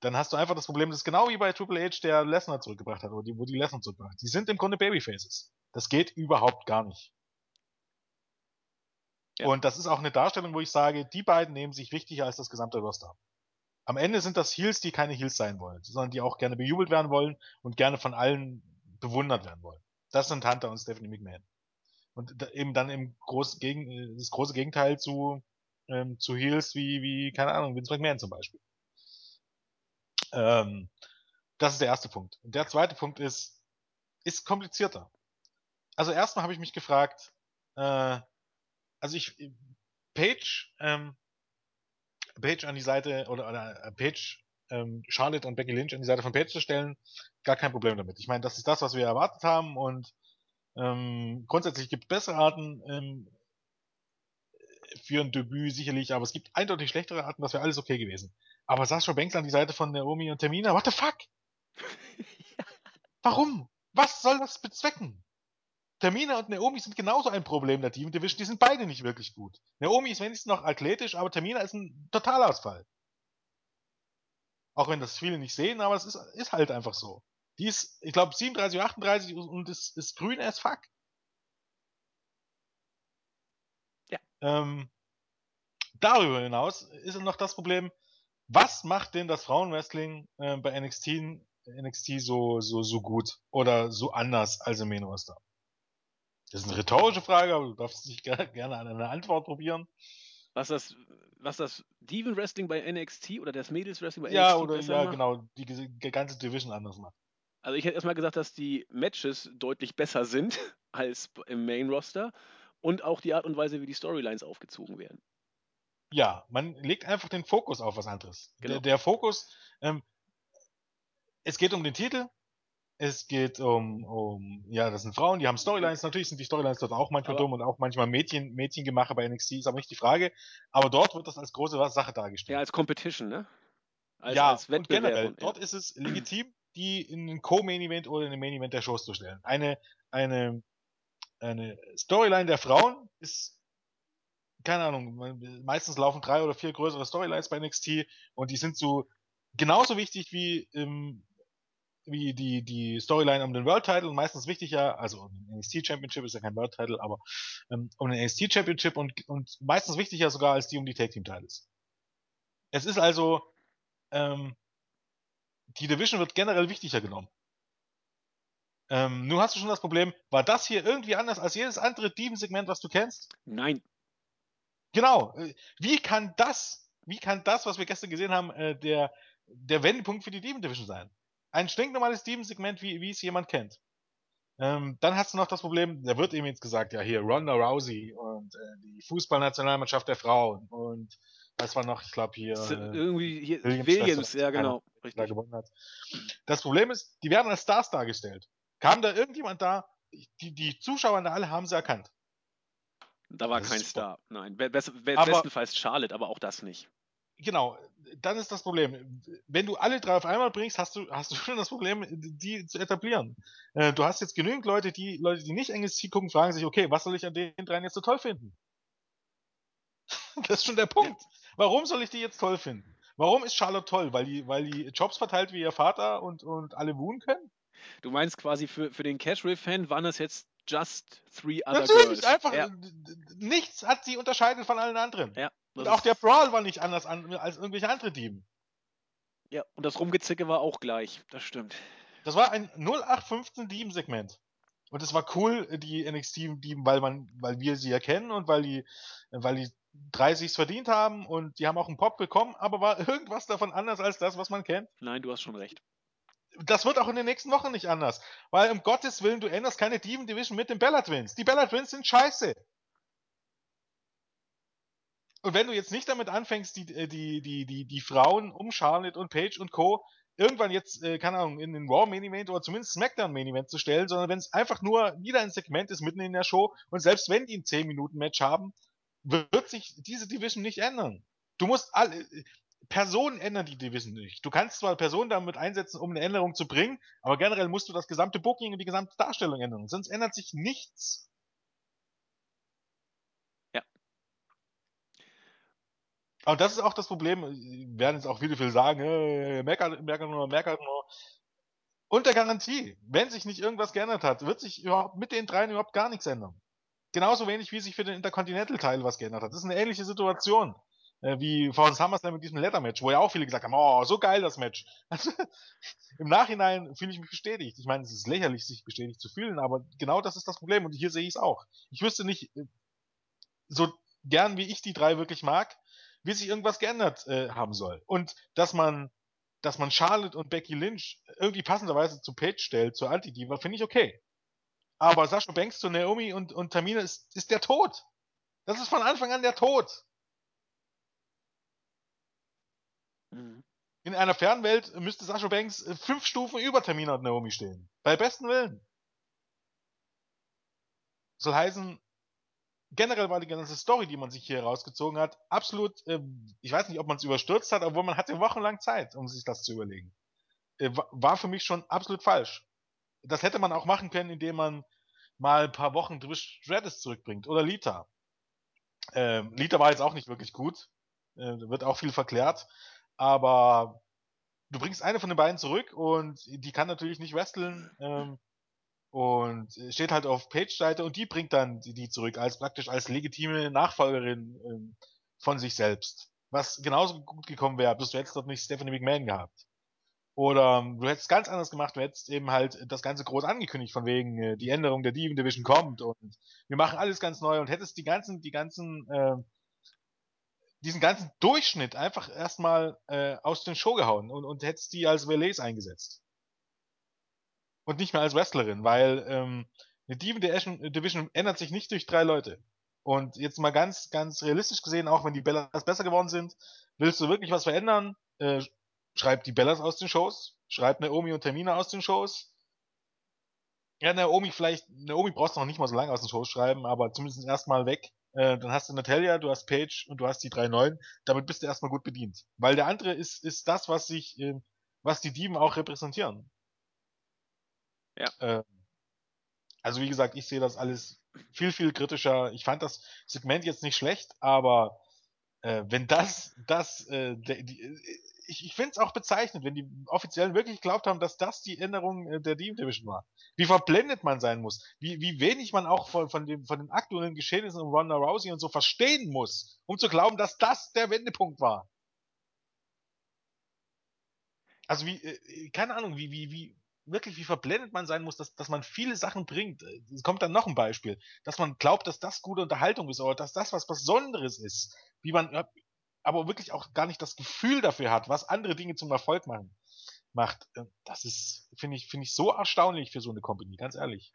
Dann hast du einfach das Problem, das ist genau wie bei Triple H, der Lesnar zurückgebracht hat, oder die, wo die Lesnar zurückgebracht hat. Die sind im Grunde Babyfaces. Das geht überhaupt gar nicht. Ja. Und das ist auch eine Darstellung, wo ich sage, die beiden nehmen sich wichtiger als das gesamte Roster am Ende sind das Heels, die keine Heels sein wollen, sondern die auch gerne bejubelt werden wollen und gerne von allen bewundert werden wollen. Das sind Hunter und Stephanie McMahon. Und da, eben dann im groß gegen, das große Gegenteil zu, ähm, zu Heels wie, wie, keine Ahnung, Vince McMahon zum Beispiel. Ähm, das ist der erste Punkt. Und der zweite Punkt ist, ist komplizierter. Also erstmal habe ich mich gefragt, äh, also ich, Page ähm, Page an die Seite oder, oder äh, Page, ähm, Charlotte und Becky Lynch an die Seite von Page zu stellen, gar kein Problem damit. Ich meine, das ist das, was wir erwartet haben und ähm, grundsätzlich gibt es bessere Arten ähm, für ein Debüt sicherlich, aber es gibt eindeutig schlechtere Arten, das wäre alles okay gewesen. Aber Sascha Banks an die Seite von Naomi und Termina, what the fuck? [LAUGHS] Warum? Was soll das bezwecken? Tamina und Naomi sind genauso ein Problem der Team Division. Die sind beide nicht wirklich gut. Naomi ist wenigstens noch athletisch, aber Tamina ist ein Totalausfall. Auch wenn das viele nicht sehen, aber es ist, ist halt einfach so. Die ist, ich glaube, 37 oder 38 und ist, ist grün as fuck. Ja. Ähm, darüber hinaus ist noch das Problem, was macht denn das Frauenwrestling äh, bei NXT, NXT so, so, so gut oder so anders als im Main Roster? Das ist eine rhetorische Frage, aber du darfst dich [LAUGHS] gerne an eine Antwort probieren. Was das, was das Diven Wrestling bei NXT oder das Mädels Wrestling bei ja, NXT oder, Ja, macht? genau, die, die ganze Division anders macht. Also ich hätte erstmal gesagt, dass die Matches deutlich besser sind [LAUGHS] als im Main Roster und auch die Art und Weise, wie die Storylines aufgezogen werden. Ja, man legt einfach den Fokus auf was anderes. Genau. Der, der Fokus, ähm, es geht um den Titel, es geht um, um, ja, das sind Frauen, die haben Storylines. Natürlich sind die Storylines dort auch manchmal aber dumm und auch manchmal Mädchen, Mädchengemache bei NXT, ist aber nicht die Frage. Aber dort wird das als große Sache dargestellt. Ja, als Competition, ne? Als, ja, als Wettbewerb. Und generell, und, ja. dort ist es legitim, die in einen Co-Main-Event oder in den Main-Event der Shows zu stellen. Eine, eine, eine Storyline der Frauen ist, keine Ahnung, meistens laufen drei oder vier größere Storylines bei NXT und die sind so genauso wichtig wie im wie die, die Storyline um den World Title meistens wichtiger, also um den NXT Championship ist ja kein World Title, aber ähm, um den NXT Championship und, und meistens wichtiger sogar als die um die Tag Team Titles. Es ist also, ähm, die Division wird generell wichtiger genommen. Ähm, nun hast du schon das Problem, war das hier irgendwie anders als jedes andere Diven-Segment, was du kennst? Nein. Genau. Äh, wie kann das, wie kann das, was wir gestern gesehen haben, äh, der, der Wendepunkt für die Demon Division sein? Ein stinknormales Demon-Segment, wie, wie es jemand kennt. Ähm, dann hast du noch das Problem, da wird eben jetzt gesagt, ja hier Ronda Rousey und äh, die Fußballnationalmannschaft der Frauen und was war noch, ich glaube hier äh, irgendwie hier, Williams, Williams ja genau, richtig. gewonnen hat. Das Problem ist, die werden als Stars dargestellt. Kam da irgendjemand da, die, die Zuschauer da alle haben sie erkannt. Da war das kein Star, nein. Be be bestenfalls Charlotte, aber auch das nicht. Genau, dann ist das Problem. Wenn du alle drei auf einmal bringst, hast du, hast du [LAUGHS] schon das Problem, die zu etablieren. Äh, du hast jetzt genügend Leute, die Leute, die nicht NXT gucken, fragen sich, okay, was soll ich an den dreien jetzt so toll finden? [LAUGHS] das ist schon der Punkt. Warum soll ich die jetzt toll finden? Warum ist Charlotte toll? Weil die, weil die Jobs verteilt wie ihr Vater und, und alle wohnen können? Du meinst quasi für, für den Casual-Fan waren das jetzt just three other Natürlich, girls. einfach Ja. nichts hat sie unterscheidet von allen anderen. Ja, Und auch der Brawl war nicht anders an, als irgendwelche andere Team. Ja, und das Rumgezicke war auch gleich. Das stimmt. Das war ein 0815 Team-Segment. Und es war cool, die NXT-Team, weil man, weil wir sie erkennen und weil die, weil die 30 verdient haben und die haben auch einen Pop bekommen, aber war irgendwas davon anders als das, was man kennt? Nein, du hast schon recht. Das wird auch in den nächsten Wochen nicht anders. Weil um Gottes Willen, du änderst keine Demon Division mit den Bella Twins. Die Bella Twins sind scheiße. Und wenn du jetzt nicht damit anfängst, die, äh, die, die, die, die Frauen um Charlotte und Paige und Co. irgendwann jetzt, äh, keine Ahnung, in den Raw Main Event oder zumindest Smackdown Main Event zu stellen, sondern wenn es einfach nur wieder ein Segment ist mitten in der Show und selbst wenn die ein 10 Minuten Match haben, wird sich diese Division nicht ändern. Du musst alle, äh, Personen ändern die Division nicht. Du kannst zwar Personen damit einsetzen, um eine Änderung zu bringen, aber generell musst du das gesamte Booking und die gesamte Darstellung ändern. Sonst ändert sich nichts. Aber das ist auch das Problem, äh, werden jetzt auch viele viel sagen, äh, meckert, meckert nur, meckert nur. Unter Garantie, wenn sich nicht irgendwas geändert hat, wird sich überhaupt mit den dreien überhaupt gar nichts ändern. Genauso wenig, wie sich für den Intercontinental-Teil was geändert hat. Das ist eine ähnliche Situation. Äh, wie vor SummerSlam mit diesem Leather-Match, wo ja auch viele gesagt haben, oh, so geil das Match. Also, [LAUGHS] Im Nachhinein fühle ich mich bestätigt. Ich meine, es ist lächerlich, sich bestätigt zu fühlen, aber genau das ist das Problem und hier sehe ich es auch. Ich wüsste nicht, äh, so gern wie ich die drei wirklich mag, wie sich irgendwas geändert äh, haben soll. Und dass man, dass man Charlotte und Becky Lynch irgendwie passenderweise zu Paige stellt, zur Anti-Diva, finde ich okay. Aber Sascha Banks zu Naomi und, und Tamina ist, ist der Tod. Das ist von Anfang an der Tod. Mhm. In einer Fernwelt müsste Sascha Banks äh, fünf Stufen über Tamina und Naomi stehen. Bei besten Willen. Soll heißen, generell war die ganze Story, die man sich hier rausgezogen hat, absolut, ähm, ich weiß nicht, ob man es überstürzt hat, obwohl man hatte wochenlang Zeit, um sich das zu überlegen. Äh, wa- war für mich schon absolut falsch. Das hätte man auch machen können, indem man mal ein paar Wochen Trish Stratus zurückbringt oder Lita. Ähm, Lita war jetzt auch nicht wirklich gut, äh, wird auch viel verklärt, aber du bringst eine von den beiden zurück und die kann natürlich nicht wresteln ähm, und steht halt auf Page-Seite und die bringt dann die, die zurück als praktisch als legitime Nachfolgerin ähm, von sich selbst. Was genauso gut gekommen wäre, bis du hättest dort nicht Stephanie McMahon gehabt. Oder ähm, du hättest ganz anders gemacht, du hättest eben halt das Ganze groß angekündigt, von wegen äh, die Änderung der Diven Division kommt und wir machen alles ganz neu und hättest die ganzen, die ganzen, äh, diesen ganzen Durchschnitt einfach erstmal äh, aus den Show gehauen und, und hättest die als Relais eingesetzt. Und nicht mehr als Wrestlerin, weil ähm, eine Diven Division Division ändert sich nicht durch drei Leute. Und jetzt mal ganz, ganz realistisch gesehen, auch wenn die Bellas besser geworden sind, willst du wirklich was verändern? Äh, schreib die Bellas aus den Shows, schreib Naomi und Termina aus den Shows. Ja, Naomi vielleicht, Naomi brauchst du noch nicht mal so lange aus den Shows schreiben, aber zumindest erstmal weg. Äh, dann hast du Natalia, du hast Paige und du hast die drei Neuen. Damit bist du erstmal gut bedient. Weil der andere ist, ist das, was sich, äh, was die Dieben auch repräsentieren. Ja. Äh, also wie gesagt, ich sehe das alles viel, viel kritischer. Ich fand das Segment jetzt nicht schlecht, aber äh, wenn das, das, äh, die, äh, ich, ich finde es auch bezeichnend, wenn die Offiziellen wirklich geglaubt haben, dass das die Änderung äh, der Team Division war. Wie verblendet man sein muss, wie, wie wenig man auch von, von, dem, von den aktuellen Geschehnissen um Ronda Rousey und so verstehen muss, um zu glauben, dass das der Wendepunkt war. Also wie, äh, keine Ahnung, wie, wie, wie, wirklich wie verblendet man sein muss, dass, dass man viele Sachen bringt. Es kommt dann noch ein Beispiel, dass man glaubt, dass das gute Unterhaltung ist oder dass das was Besonderes ist, wie man aber wirklich auch gar nicht das Gefühl dafür hat, was andere Dinge zum Erfolg machen, macht. Äh, Das ist, finde ich, finde ich so erstaunlich für so eine Company, ganz ehrlich.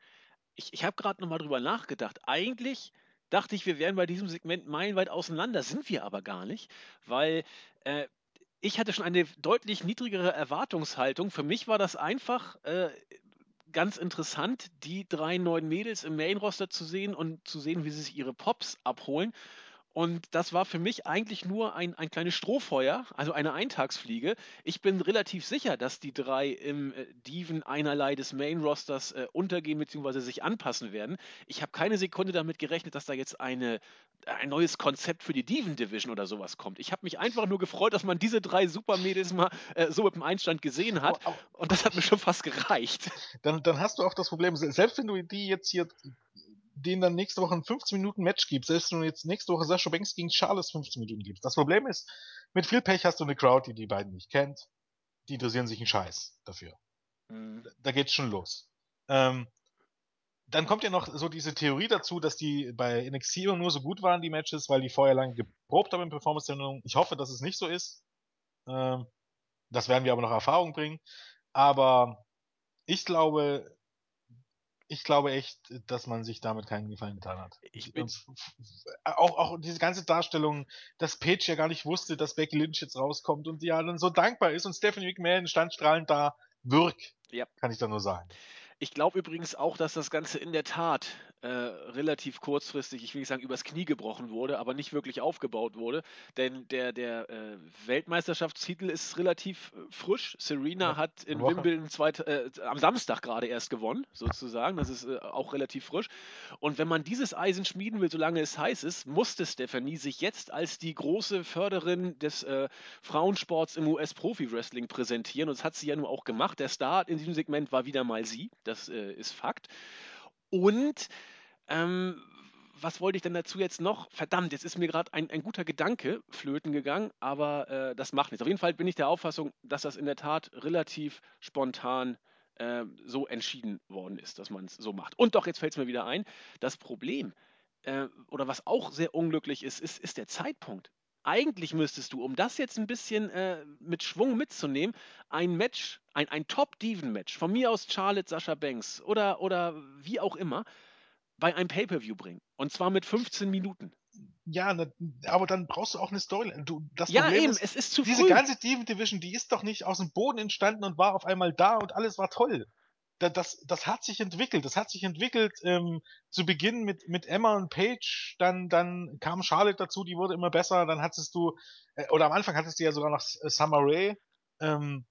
Ich, ich habe gerade nochmal drüber nachgedacht. Eigentlich dachte ich, wir wären bei diesem Segment meilenweit auseinander, sind wir aber gar nicht, weil äh, ich hatte schon eine deutlich niedrigere Erwartungshaltung. Für mich war das einfach äh, ganz interessant, die drei neuen Mädels im Main-Roster zu sehen und zu sehen, wie sie sich ihre Pops abholen. Und das war für mich eigentlich nur ein, ein kleines Strohfeuer, also eine Eintagsfliege. Ich bin relativ sicher, dass die drei im äh, Diven einerlei des Main-Rosters äh, untergehen bzw. sich anpassen werden. Ich habe keine Sekunde damit gerechnet, dass da jetzt eine, ein neues Konzept für die Diven-Division oder sowas kommt. Ich habe mich einfach nur gefreut, dass man diese drei Supermädels mal äh, so mit dem Einstand gesehen hat. Und das hat mir schon fast gereicht. Dann, dann hast du auch das Problem, selbst wenn du die jetzt hier denen dann nächste Woche ein 15 Minuten Match gibst, selbst wenn du jetzt nächste Woche Sascha Banks gegen Charles 15 Minuten gibst. Das Problem ist, mit viel Pech hast du eine Crowd, die die beiden nicht kennt. Die interessieren sich einen Scheiß dafür. Mhm. Da geht's schon los. Ähm, dann kommt ja noch so diese Theorie dazu, dass die bei NXT nur so gut waren, die Matches, weil die vorher lang geprobt haben in Performance-Sendungen. Ich hoffe, dass es nicht so ist. Ähm, das werden wir aber noch Erfahrung bringen. Aber ich glaube, ich glaube echt, dass man sich damit keinen Gefallen getan hat. Ich bin auch, auch diese ganze Darstellung, dass Paige ja gar nicht wusste, dass Becky Lynch jetzt rauskommt und ja dann so dankbar ist und Stephanie McMahon stand strahlend da, wirk, ja. kann ich da nur sagen. Ich glaube übrigens auch, dass das Ganze in der Tat äh, relativ kurzfristig, ich will nicht sagen übers Knie gebrochen wurde, aber nicht wirklich aufgebaut wurde. Denn der, der äh, Weltmeisterschaftstitel ist relativ äh, frisch. Serena ja, hat in Wimbledon zweit, äh, am Samstag gerade erst gewonnen, sozusagen. Das ist äh, auch relativ frisch. Und wenn man dieses Eisen schmieden will, solange es heiß ist, musste Stephanie sich jetzt als die große Förderin des äh, Frauensports im US-Profi-Wrestling präsentieren. Und das hat sie ja nun auch gemacht. Der Star in diesem Segment war wieder mal sie. Das äh, ist Fakt. Und ähm, was wollte ich denn dazu jetzt noch? Verdammt, jetzt ist mir gerade ein, ein guter Gedanke flöten gegangen, aber äh, das macht nichts. Auf jeden Fall bin ich der Auffassung, dass das in der Tat relativ spontan äh, so entschieden worden ist, dass man es so macht. Und doch, jetzt fällt es mir wieder ein, das Problem, äh, oder was auch sehr unglücklich ist, ist, ist der Zeitpunkt eigentlich müsstest du, um das jetzt ein bisschen äh, mit Schwung mitzunehmen, ein Match, ein, ein Top-Diven-Match, von mir aus Charlotte, Sascha Banks oder, oder wie auch immer, bei einem Pay-Per-View bringen. Und zwar mit 15 Minuten. Ja, ne, aber dann brauchst du auch eine Story. Du, das ja, Problem eben, ist, es ist zu diese früh. ganze Diven Division, die ist doch nicht aus dem Boden entstanden und war auf einmal da und alles war toll das, das hat sich entwickelt. Das hat sich entwickelt ähm, zu Beginn mit, mit Emma und Paige, dann, dann kam Charlotte dazu, die wurde immer besser, dann hattest du, äh, oder am Anfang hattest du ja sogar noch Summer Rae. Ähm,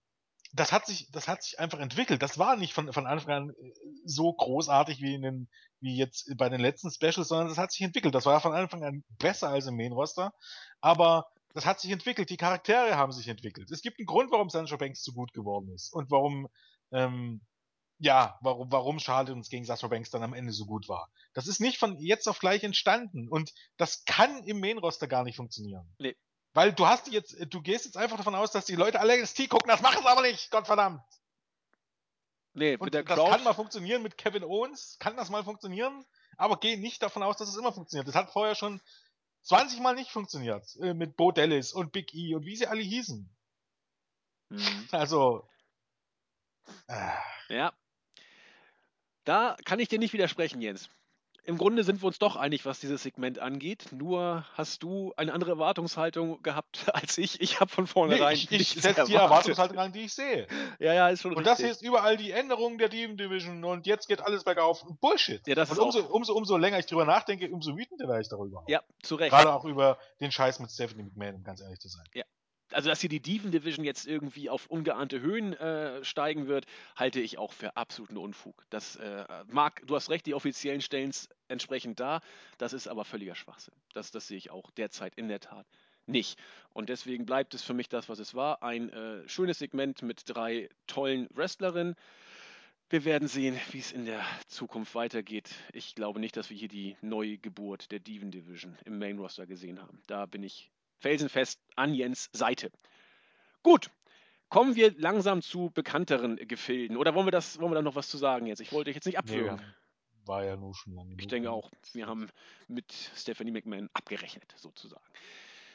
das hat sich, das hat sich einfach entwickelt. Das war nicht von, von Anfang an äh, so großartig wie in den, wie jetzt bei den letzten Specials, sondern das hat sich entwickelt. Das war von Anfang an besser als im Main Roster. Aber das hat sich entwickelt. Die Charaktere haben sich entwickelt. Es gibt einen Grund, warum Sancho Banks so gut geworden ist und warum ähm, ja, warum, warum Charlotte uns gegen Sasha Banks dann am Ende so gut war. Das ist nicht von jetzt auf gleich entstanden und das kann im Main-Roster gar nicht funktionieren. Nee. Weil du hast jetzt, du gehst jetzt einfach davon aus, dass die Leute alle NXT gucken, das machen sie aber nicht, Gottverdammt. Nee, und mit der Crowd. Das kann mal funktionieren mit Kevin Owens, kann das mal funktionieren, aber geh nicht davon aus, dass es immer funktioniert. Das hat vorher schon 20 Mal nicht funktioniert. Äh, mit Bo Dallas und Big E und wie sie alle hießen. Mhm. Also. Äh. Ja, da kann ich dir nicht widersprechen, Jens. Im Grunde sind wir uns doch einig, was dieses Segment angeht. Nur hast du eine andere Erwartungshaltung gehabt [LAUGHS] als ich. Ich habe von vornherein. Nee, ich ich setze die Erwartungshaltung an, die ich sehe. Ja, ja, ist schon Und richtig. das hier ist überall die Änderung der Team Division und jetzt geht alles bergauf. Bullshit. Ja, das und ist umso, umso, umso länger ich drüber nachdenke, umso wütender werde ich darüber. Ja, zu Recht. Gerade auch über den Scheiß mit Stephanie McMahon, um ganz ehrlich zu sein. Ja, also dass hier die Diven Division jetzt irgendwie auf ungeahnte Höhen äh, steigen wird, halte ich auch für absoluten Unfug. Das äh, mag, du hast recht, die offiziellen Stellen entsprechend da, das ist aber völliger Schwachsinn. Das, das sehe ich auch derzeit in der Tat nicht. Und deswegen bleibt es für mich das, was es war. Ein äh, schönes Segment mit drei tollen Wrestlerinnen. Wir werden sehen, wie es in der Zukunft weitergeht. Ich glaube nicht, dass wir hier die neue Geburt der Diven Division im Main Roster gesehen haben. Da bin ich felsenfest an Jens Seite. Gut, kommen wir langsam zu bekannteren Gefilden. Oder wollen wir das, wollen wir da noch was zu sagen jetzt? Ich wollte euch jetzt nicht abführen. Nee, war ja nur schon lange. Ich denke auch, wir haben mit Stephanie McMahon abgerechnet, sozusagen.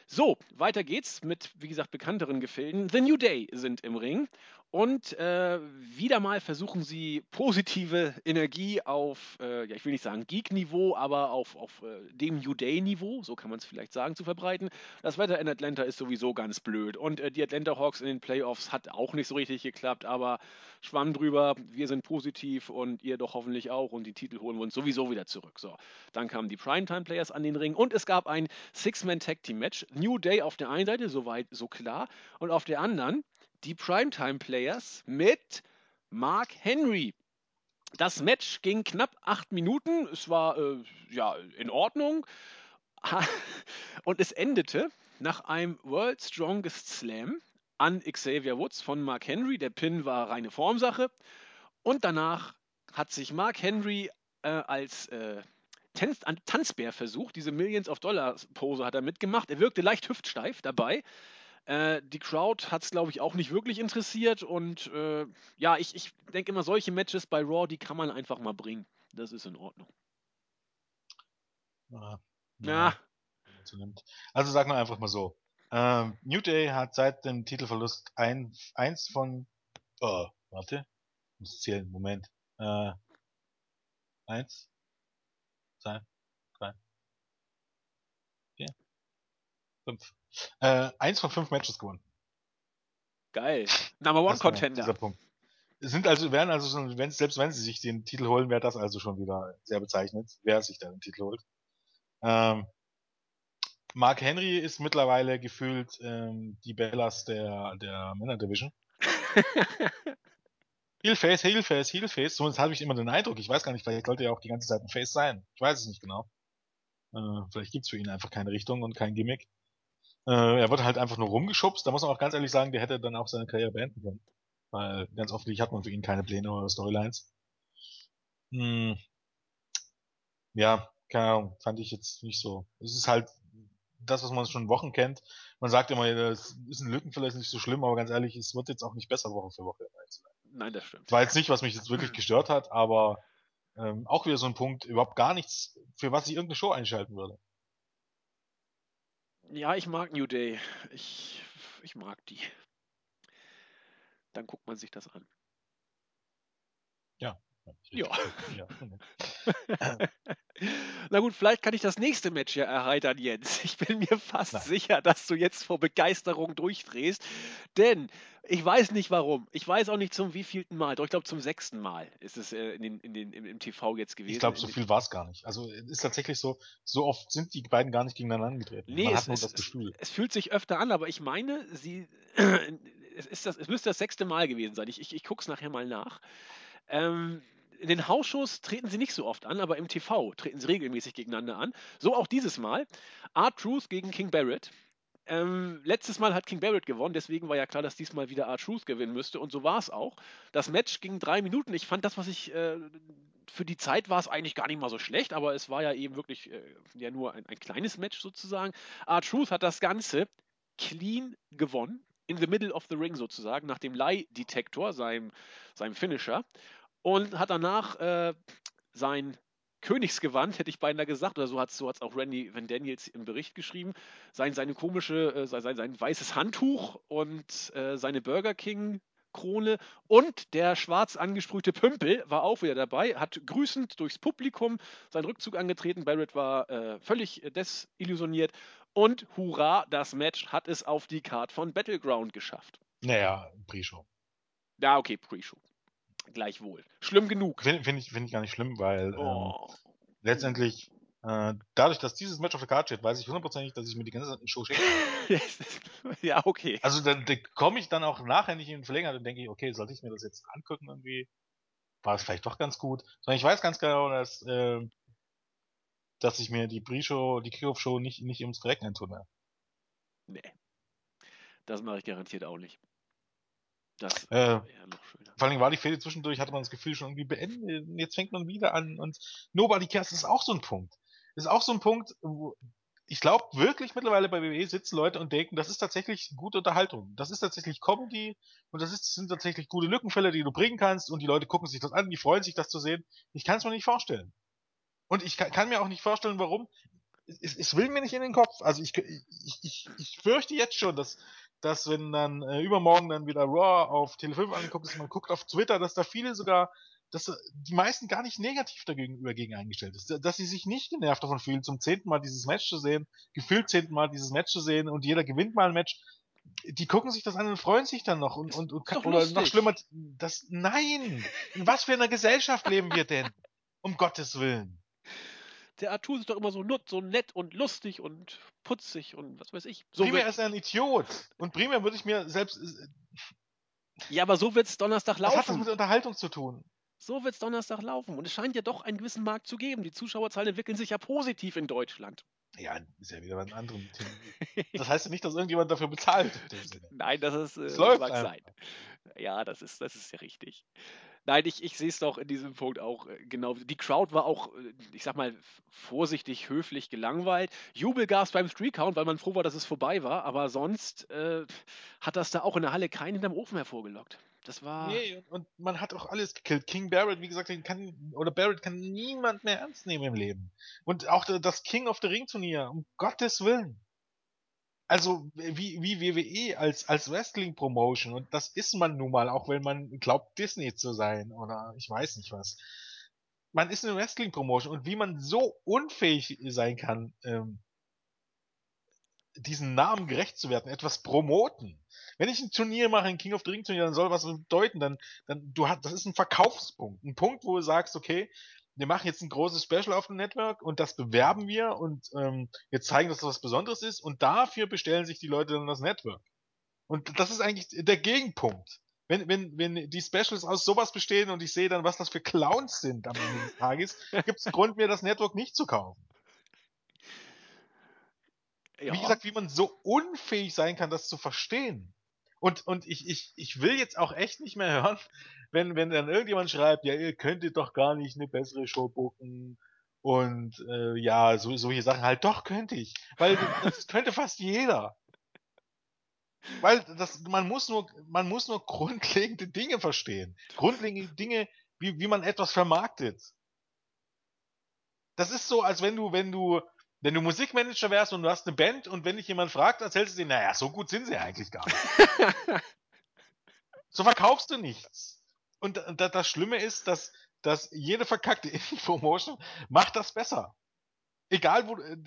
So, weiter geht's mit, wie gesagt, bekannteren Gefilden. The New Day sind im Ring. Und äh, wieder mal versuchen sie positive Energie auf, äh, ja, ich will nicht sagen Geek-Niveau, aber auf, auf äh, dem New Day-Niveau, so kann man es vielleicht sagen, zu verbreiten. Das Wetter in Atlanta ist sowieso ganz blöd. Und äh, die Atlanta Hawks in den Playoffs hat auch nicht so richtig geklappt, aber schwamm drüber, wir sind positiv und ihr doch hoffentlich auch. Und die Titel holen wir uns sowieso wieder zurück. So, dann kamen die Primetime-Players an den Ring und es gab ein Six-Man-Tag-Team-Match. New Day auf der einen Seite, soweit so klar, und auf der anderen die Primetime Players mit Mark Henry. Das Match ging knapp acht Minuten. Es war äh, ja in Ordnung. [LAUGHS] Und es endete nach einem World Strongest Slam an Xavier Woods von Mark Henry. Der Pin war reine Formsache. Und danach hat sich Mark Henry äh, als äh, Tanz Tanzbär versucht. Diese Millions of Dollars Pose hat er mitgemacht. Er wirkte leicht hüftsteif dabei. Äh, die Crowd hat es, glaube ich, auch nicht wirklich interessiert. Und äh, ja, ich, ich denke immer, solche Matches bei Raw, die kann man einfach mal bringen. Das ist in Ordnung. Ja. ja. Also sagen wir einfach mal so. Ähm, New Day hat seit dem Titelverlust ein, eins von. Oh, warte. Ich muss zählen. Moment. Äh, eins, zwei, drei, vier, fünf. Äh, eins von fünf Matches gewonnen. Geil. Number One Contender. Dieser Punkt. Sind also, werden also schon, wenn, selbst wenn sie sich den Titel holen, wäre das also schon wieder sehr bezeichnet, wer sich da den Titel holt. Ähm, Mark Henry ist mittlerweile gefühlt ähm, die Bellas der, der Männer Division. [LAUGHS] Heelface, Heelface, Heelface. Zumindest habe ich immer den Eindruck. Ich weiß gar nicht, vielleicht sollte er auch die ganze Zeit ein Face sein. Ich weiß es nicht genau. Äh, vielleicht gibt's für ihn einfach keine Richtung und kein Gimmick. Äh, er wird halt einfach nur rumgeschubst. Da muss man auch ganz ehrlich sagen, der hätte dann auch seine Karriere beenden können. Weil ganz offensichtlich hat man für ihn keine Pläne oder Storylines. Hm. Ja, keine Ahnung, fand ich jetzt nicht so. Es ist halt das, was man schon Wochen kennt. Man sagt immer, das ist ein Lückenfüller, ist nicht so schlimm, aber ganz ehrlich, es wird jetzt auch nicht besser Woche für Woche. Nein, das stimmt. Das war jetzt nicht, was mich jetzt wirklich gestört hat, aber ähm, auch wieder so ein Punkt, überhaupt gar nichts, für was ich irgendeine Show einschalten würde. Ja, ich mag New Day. Ich, ich mag die. Dann guckt man sich das an. Ja. Ja. ja. [LAUGHS] Na gut, vielleicht kann ich das nächste Match ja erheitern, Jens. Ich bin mir fast Na. sicher, dass du jetzt vor Begeisterung durchdrehst. Denn ich weiß nicht warum. Ich weiß auch nicht zum wievielten Mal. Doch ich glaube zum sechsten Mal ist es äh, in den, in den, im, im, TV jetzt gewesen. Ich glaube, so viel war es gar nicht. Also ist tatsächlich so, so oft sind die beiden gar nicht gegeneinander angetreten. Nee, Man es. Es, es, fühlt sich öfter an, aber ich meine, sie [CLEARS THROAT] es, ist das, es müsste das sechste Mal gewesen sein. Ich, ich, ich gucke es nachher mal nach. Ähm, in den Hausshows treten sie nicht so oft an, aber im TV treten sie regelmäßig gegeneinander an. So auch dieses Mal. Art Truth gegen King Barrett. Ähm, letztes Mal hat King Barrett gewonnen, deswegen war ja klar, dass diesmal wieder Art Truth gewinnen müsste und so war es auch. Das Match ging drei Minuten. Ich fand das, was ich äh, für die Zeit war es eigentlich gar nicht mal so schlecht, aber es war ja eben wirklich äh, ja nur ein, ein kleines Match sozusagen. Art Truth hat das Ganze clean gewonnen, in the middle of the ring sozusagen, nach dem Lie-Detektor, seinem, seinem Finisher und hat danach äh, sein Königsgewand, hätte ich beinahe gesagt, oder so hat es so auch Randy Van Daniels im Bericht geschrieben, sein, seine komische, äh, sein, sein weißes Handtuch und äh, seine Burger King Krone und der schwarz angesprühte Pümpel war auch wieder dabei, hat grüßend durchs Publikum seinen Rückzug angetreten. Barrett war äh, völlig desillusioniert und hurra, das Match hat es auf die Card von Battleground geschafft. Naja, Pre-Show. Ja, okay, Pre-Show gleichwohl. Schlimm genug. Finde find ich, find ich gar nicht schlimm, weil ähm, oh. ähm, letztendlich äh, dadurch, dass dieses Match auf der Karte steht, weiß ich hundertprozentig, dass ich mir die ganze Show schicke. [LAUGHS] ja, okay. Also da, da komme ich dann auch nachher nicht in den Verlänger und denke ich, okay, sollte ich mir das jetzt angucken irgendwie? War es vielleicht doch ganz gut. Sondern ich weiß ganz genau, dass, äh, dass ich mir die Pre-Show, die Kickoff-Show nicht, nicht ums Direkt antue. Nee. Das mache ich garantiert auch nicht. Das äh, noch schöner. Vor allem war die Fehde zwischendurch, hatte man das Gefühl schon irgendwie beendet. Jetzt fängt man wieder an und Nobody Cares ist auch so ein Punkt. ist auch so ein Punkt, wo ich glaube wirklich mittlerweile bei WWE sitzen Leute und denken, das ist tatsächlich gute Unterhaltung. Das ist tatsächlich Comedy und das ist, sind tatsächlich gute Lückenfälle, die du bringen kannst und die Leute gucken sich das an, die freuen sich, das zu sehen. Ich kann es mir nicht vorstellen. Und ich kann, kann, mir auch nicht vorstellen, warum. Es, es, will mir nicht in den Kopf. Also ich, ich, ich, ich fürchte jetzt schon, dass dass wenn dann äh, übermorgen dann wieder Raw auf Tele5 angeguckt ist, man guckt auf Twitter, dass da viele sogar, dass äh, die meisten gar nicht negativ dagegen dagegen eingestellt ist, dass sie sich nicht genervt davon fühlen, zum zehnten Mal dieses Match zu sehen, gefühlt zehnten Mal dieses Match zu sehen und jeder gewinnt mal ein Match. Die gucken sich das an und freuen sich dann noch und, und, und oder lustig. noch schlimmer, das, nein! In was für einer Gesellschaft leben wir denn? Um Gottes Willen der Artur ist doch immer so, so nett und lustig und putzig und was weiß ich. So primär ist er ein Idiot. Und primär würde ich mir selbst. Äh, ja, aber so wird es Donnerstag laufen. Was hat das mit Unterhaltung zu tun? So wird es Donnerstag laufen. Und es scheint ja doch einen gewissen Markt zu geben. Die Zuschauerzahlen entwickeln sich ja positiv in Deutschland. Ja, ist ja wieder ein anderes Thema. Das heißt ja nicht, dass irgendjemand dafür bezahlt. Nein, das ist äh, das läuft mag sein. Ja, das ist, das ist ja richtig. Nein, ich, ich sehe es doch in diesem Punkt auch äh, genau. Die Crowd war auch, äh, ich sag mal, vorsichtig, höflich gelangweilt. Jubel gab es beim Streetcount, weil man froh war, dass es vorbei war. Aber sonst äh, hat das da auch in der Halle keinen hinterm Ofen hervorgelockt. Das war. Nee, und man hat auch alles gekillt. King Barrett, wie gesagt, den kann, oder Barrett kann niemand mehr ernst nehmen im Leben. Und auch das King of the Ring Turnier, um Gottes Willen also wie, wie WWE als, als Wrestling-Promotion, und das ist man nun mal, auch wenn man glaubt, Disney zu sein oder ich weiß nicht was. Man ist eine Wrestling-Promotion und wie man so unfähig sein kann, ähm, diesen Namen gerecht zu werden, etwas promoten. Wenn ich ein Turnier mache, ein King of the Ring Turnier, dann soll was bedeuten, dann, dann, du hast, das ist ein Verkaufspunkt. Ein Punkt, wo du sagst, okay, wir machen jetzt ein großes Special auf dem Network und das bewerben wir und ähm, wir zeigen, dass das was Besonderes ist und dafür bestellen sich die Leute dann das Network. Und das ist eigentlich der Gegenpunkt. Wenn, wenn, wenn die Specials aus sowas bestehen und ich sehe dann, was das für Clowns sind am Ende des Tages, gibt es einen Grund, mir das Network nicht zu kaufen. Ja. Wie gesagt, wie man so unfähig sein kann, das zu verstehen. Und, und ich, ich, ich will jetzt auch echt nicht mehr hören, [LAUGHS] wenn, wenn dann irgendjemand schreibt, ja, ihr könntet doch gar nicht eine bessere Show bucken und äh, ja, so, solche Sachen halt, doch könnte ich. Weil das [LAUGHS] könnte fast jeder. Weil das, man muss nur, man muss nur [LAUGHS] grundlegende Dinge verstehen. Grundlegende Dinge, wie, wie man etwas vermarktet. Das ist so, als wenn du, wenn du, wenn du Musikmanager wärst und du hast eine Band und wenn dich jemand fragt, erzählst du dir, naja, so gut sind sie eigentlich gar nicht. [LAUGHS] so verkaufst du nichts. Und das Schlimme ist, dass, dass jede verkackte [LAUGHS] Infomotion macht das besser. Egal wo, äh,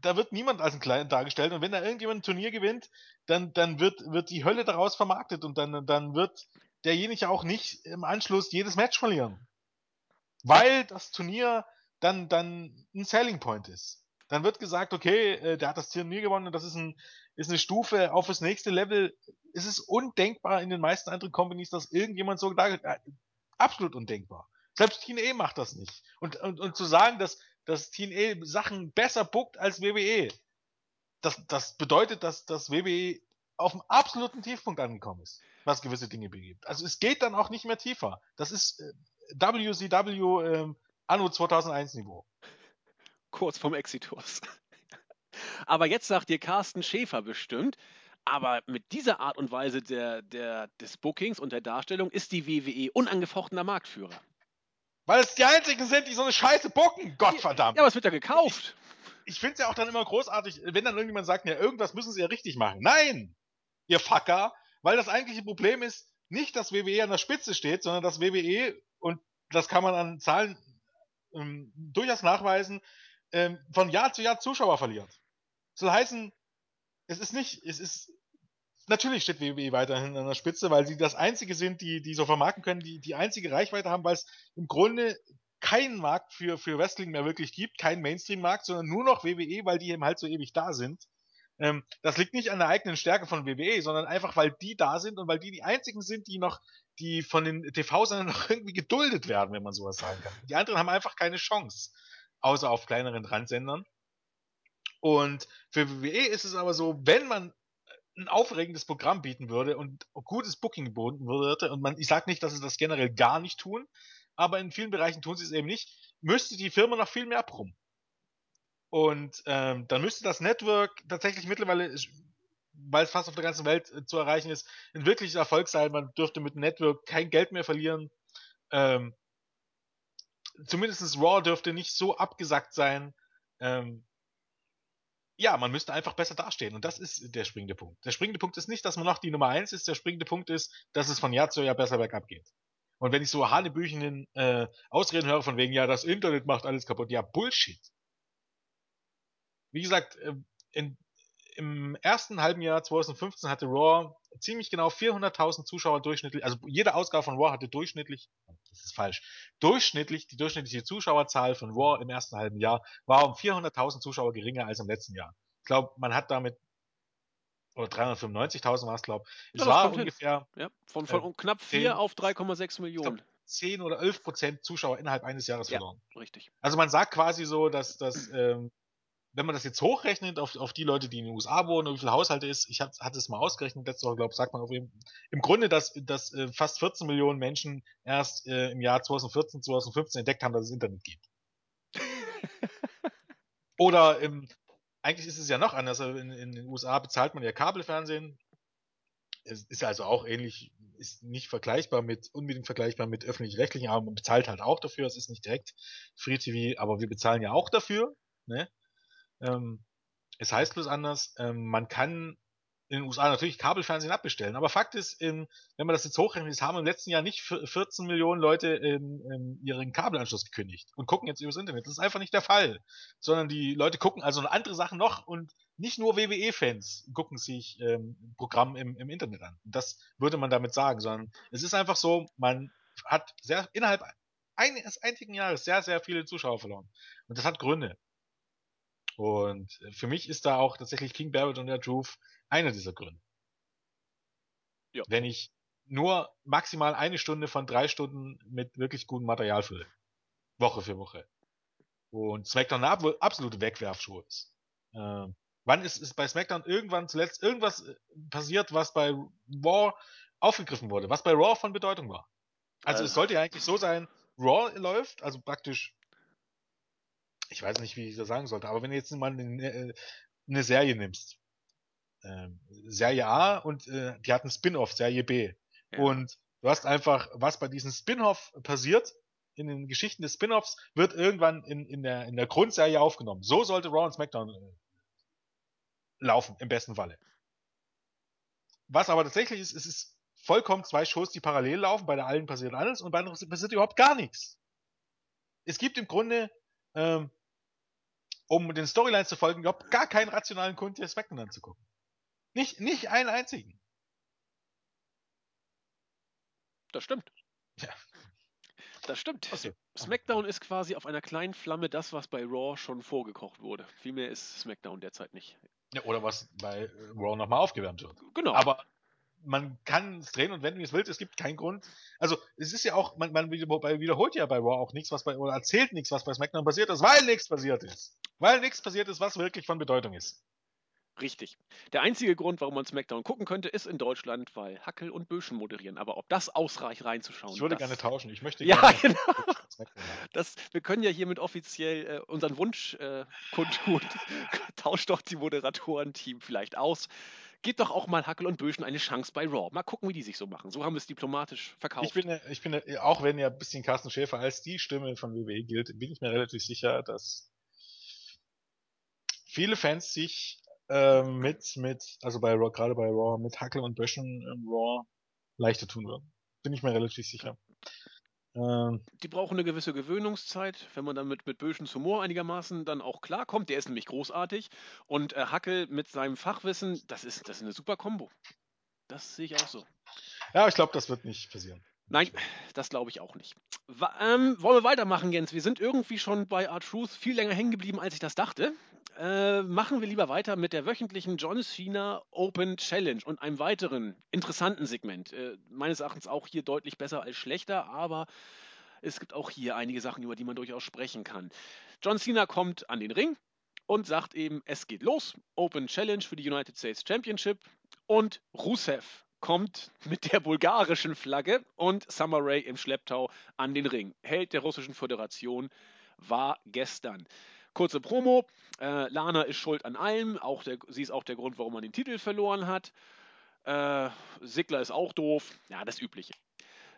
da wird niemand als ein Kleiner dargestellt und wenn da irgendjemand ein Turnier gewinnt, dann, dann wird, wird die Hölle daraus vermarktet und dann, dann wird derjenige auch nicht im Anschluss jedes Match verlieren. Weil das Turnier dann, dann ein Selling Point ist. Dann wird gesagt, okay, äh, der hat das Turnier gewonnen und das ist, ein, ist eine Stufe auf das nächste Level. Es ist undenkbar in den meisten anderen Companies, dass irgendjemand so da, äh, absolut undenkbar. Selbst TNA macht das nicht. Und, und, und zu sagen, dass, dass TNA Sachen besser buckt als WWE, das, das bedeutet, dass, dass WWE auf dem absoluten Tiefpunkt angekommen ist, was gewisse Dinge begibt. Also es geht dann auch nicht mehr tiefer. Das ist äh, WCW ähm, Anno 2001 Niveau kurz vom Exitus. [LAUGHS] Aber jetzt sagt dir Carsten Schäfer bestimmt, aber mit dieser Art und Weise der, der, des Bookings und der Darstellung ist die WWE unangefochtener Marktführer. Weil es die einzigen sind, die so eine Scheiße bucken, Gottverdammt. Ja, aber es wird ja gekauft. Ich, ich finde es ja auch dann immer großartig, wenn dann irgendjemand sagt, ja, irgendwas müssen sie ja richtig machen. Nein, ihr Fucker, weil das eigentliche Problem ist, nicht, dass WWE an der Spitze steht, sondern dass WWE, und das kann man an Zahlen ähm, durchaus nachweisen, ähm, von Jahr zu Jahr Zuschauer verliert. Soll heißen, es ist nicht, es ist, natürlich steht WWE weiterhin an der Spitze, weil sie das einzige sind, die, die so vermarkten können, die die einzige Reichweite haben, weil es im Grunde keinen Markt für, für Wrestling mehr wirklich gibt, keinen Mainstream-Markt, sondern nur noch WWE, weil die eben halt so ewig da sind. Ähm, das liegt nicht an der eigenen Stärke von WWE, sondern einfach, weil die da sind und weil die die einzigen sind, die noch, die von den TV-Sendern [LAUGHS] noch irgendwie geduldet werden, wenn man sowas sagen kann. Die anderen haben einfach keine Chance außer auf kleineren Randsendern. Und für WWE ist es aber so, wenn man ein aufregendes Programm bieten würde und gutes Booking geboten würde, und man, ich sage nicht, dass sie das generell gar nicht tun, aber in vielen Bereichen tun sie es eben nicht, müsste die Firma noch viel mehr brummen. Und ähm, dann müsste das Network tatsächlich mittlerweile, weil es fast auf der ganzen Welt äh, zu erreichen ist, ein wirkliches Erfolg sein. Man dürfte mit dem Network kein Geld mehr verlieren. Ähm, zumindest Raw dürfte nicht so abgesackt sein, ähm, ja, man müsste einfach besser dastehen. Und das ist der springende Punkt. Der springende Punkt ist nicht, dass man noch die Nummer eins ist. Der springende Punkt ist, dass es von Jahr zu Jahr besser bergab geht. Und wenn ich so hanebüchenden äh, Ausreden höre von wegen, ja, das Internet macht alles kaputt. Ja, Bullshit. Wie gesagt, äh, in, im ersten halben Jahr 2015 hatte Raw ziemlich genau 400.000 Zuschauer durchschnittlich, also jede Ausgabe von Raw hatte durchschnittlich, das ist falsch, durchschnittlich, die durchschnittliche Zuschauerzahl von Raw im ersten halben Jahr war um 400.000 Zuschauer geringer als im letzten Jahr. Ich glaube, man hat damit oder 395.000 war es, glaube ich. Es Ja, das war ungefähr Ja, von, von Ähm, knapp 4 zehn- auf 3,6 Millionen. 10 oder 11 Prozent Zuschauer innerhalb eines Jahres Ja. verloren. Richtig. Also man sagt quasi so, dass das, ähm, wenn man das jetzt hochrechnet auf, auf die Leute, die in den USA wohnen und wie viele Haushalte ist, ich hab, hatte es mal ausgerechnet letzte Woche, glaube sagt man auf jeden, im Grunde, dass, dass äh, fast 14 Millionen Menschen erst äh, im Jahr 2014, 2015 entdeckt haben, dass es Internet gibt. [LAUGHS] Oder im, eigentlich ist es ja noch anders. In, in den USA bezahlt man ja Kabelfernsehen. Es ist also auch ähnlich, ist nicht vergleichbar mit, unbedingt vergleichbar mit öffentlich-rechtlichen, aber man bezahlt halt auch dafür. Es ist nicht direkt Free TV, aber wir bezahlen ja auch dafür. Ne? Ähm, es heißt bloß anders, ähm, man kann in den USA natürlich Kabelfernsehen abbestellen, aber Fakt ist, ähm, wenn man das jetzt hochrechnet, es haben im letzten Jahr nicht vier- 14 Millionen Leute ähm, ähm, ihren Kabelanschluss gekündigt und gucken jetzt übers Internet. Das ist einfach nicht der Fall, sondern die Leute gucken also andere Sachen noch und nicht nur WWE-Fans gucken sich ähm, Programm im, im Internet an. Das würde man damit sagen, sondern es ist einfach so, man hat sehr innerhalb eines einzigen Jahres sehr, sehr viele Zuschauer verloren. Und das hat Gründe. Und für mich ist da auch tatsächlich King Barrett und der Truth einer dieser Gründe. Ja. Wenn ich nur maximal eine Stunde von drei Stunden mit wirklich gutem Material fülle. Woche für Woche. Und SmackDown eine ab- absolute Wegwerfschuhe ist. Ähm, wann ist, ist bei SmackDown irgendwann zuletzt irgendwas äh, passiert, was bei Raw aufgegriffen wurde, was bei Raw von Bedeutung war? Also Äh. es sollte ja eigentlich so sein, Raw läuft, also praktisch ich weiß nicht, wie ich das sagen sollte, aber wenn du jetzt mal eine, äh, eine Serie nimmst, ähm, Serie A und äh, die hat einen Spin-off, Serie B. Ja. Und du hast einfach, was bei diesem Spin-off passiert, in den Geschichten des Spin-offs, wird irgendwann in, in, der, in der Grundserie aufgenommen. So sollte Raw und SmackDown äh, laufen, im besten Falle. Was aber tatsächlich ist, es ist vollkommen zwei Shows, die parallel laufen, bei der einen passiert alles und bei der anderen passiert überhaupt gar nichts. Es gibt im Grunde, ähm, um den Storylines zu folgen, überhaupt gar keinen rationalen Grund, dir SmackDown anzugucken. Nicht, nicht einen einzigen. Das stimmt. Ja. Das stimmt. So. SmackDown ist quasi auf einer kleinen Flamme das, was bei Raw schon vorgekocht wurde. Viel mehr ist SmackDown derzeit nicht. Ja, oder was bei Raw nochmal aufgewärmt wird. Genau. Aber man kann es drehen und wenden, wie es will. Es gibt keinen Grund. Also, es ist ja auch, man, man wiederholt ja bei Raw auch nichts, was bei, oder erzählt nichts, was bei SmackDown passiert ist, weil nichts passiert ist. Weil nichts passiert ist, was wirklich von Bedeutung ist. Richtig. Der einzige Grund, warum man SmackDown gucken könnte, ist in Deutschland, weil Hackel und Böschen moderieren. Aber ob das ausreicht, reinzuschauen. Ich würde das, gerne tauschen. Ich möchte Ja, gerne [LAUGHS] genau. SmackDown haben. Das, wir können ja hiermit offiziell äh, unseren Wunsch äh, kundtun. [LAUGHS] Tauscht doch die Moderatorenteam vielleicht aus. Gebt doch auch mal Hackel und Böschen eine Chance bei Raw. Mal gucken, wie die sich so machen. So haben wir es diplomatisch verkauft. Ich bin, ich bin, auch wenn ja ein bisschen Carsten Schäfer als die Stimme von WWE gilt, bin ich mir relativ sicher, dass viele Fans sich ähm, mit, mit, also bei Raw, gerade bei Raw, mit Hackel und Böschen im Raw leichter tun würden. Bin ich mir relativ sicher. Ähm, die brauchen eine gewisse Gewöhnungszeit. Wenn man dann mit, mit Böschens Humor einigermaßen dann auch klarkommt, der ist nämlich großartig. Und äh, Hackel mit seinem Fachwissen, das ist, das ist eine super Kombo. Das sehe ich auch so. ja, ich glaube, das wird nicht passieren. Nein, das glaube ich auch nicht. Wa ähm, wollen wir weitermachen, Jens? Wir sind irgendwie schon bei R-Truth viel länger hängen geblieben, als ich das dachte. Äh, machen wir lieber weiter mit der wöchentlichen John Cena Open Challenge und einem weiteren interessanten Segment. Äh, meines Erachtens auch hier deutlich besser als schlechter, aber es gibt auch hier einige Sachen, über die man durchaus sprechen kann. John Cena kommt an den Ring und sagt eben, es geht los. Open Challenge für die United States Championship und Rusev kommt mit der bulgarischen Flagge und Summer Rae im Schlepptau an den Ring. Held der russischen Föderation war gestern. Kurze Promo. Äh, Lana ist schuld an allem. Auch der, sie ist auch der Grund, warum man den Titel verloren hat. Äh, Sigler ist auch doof. Ja, das Übliche.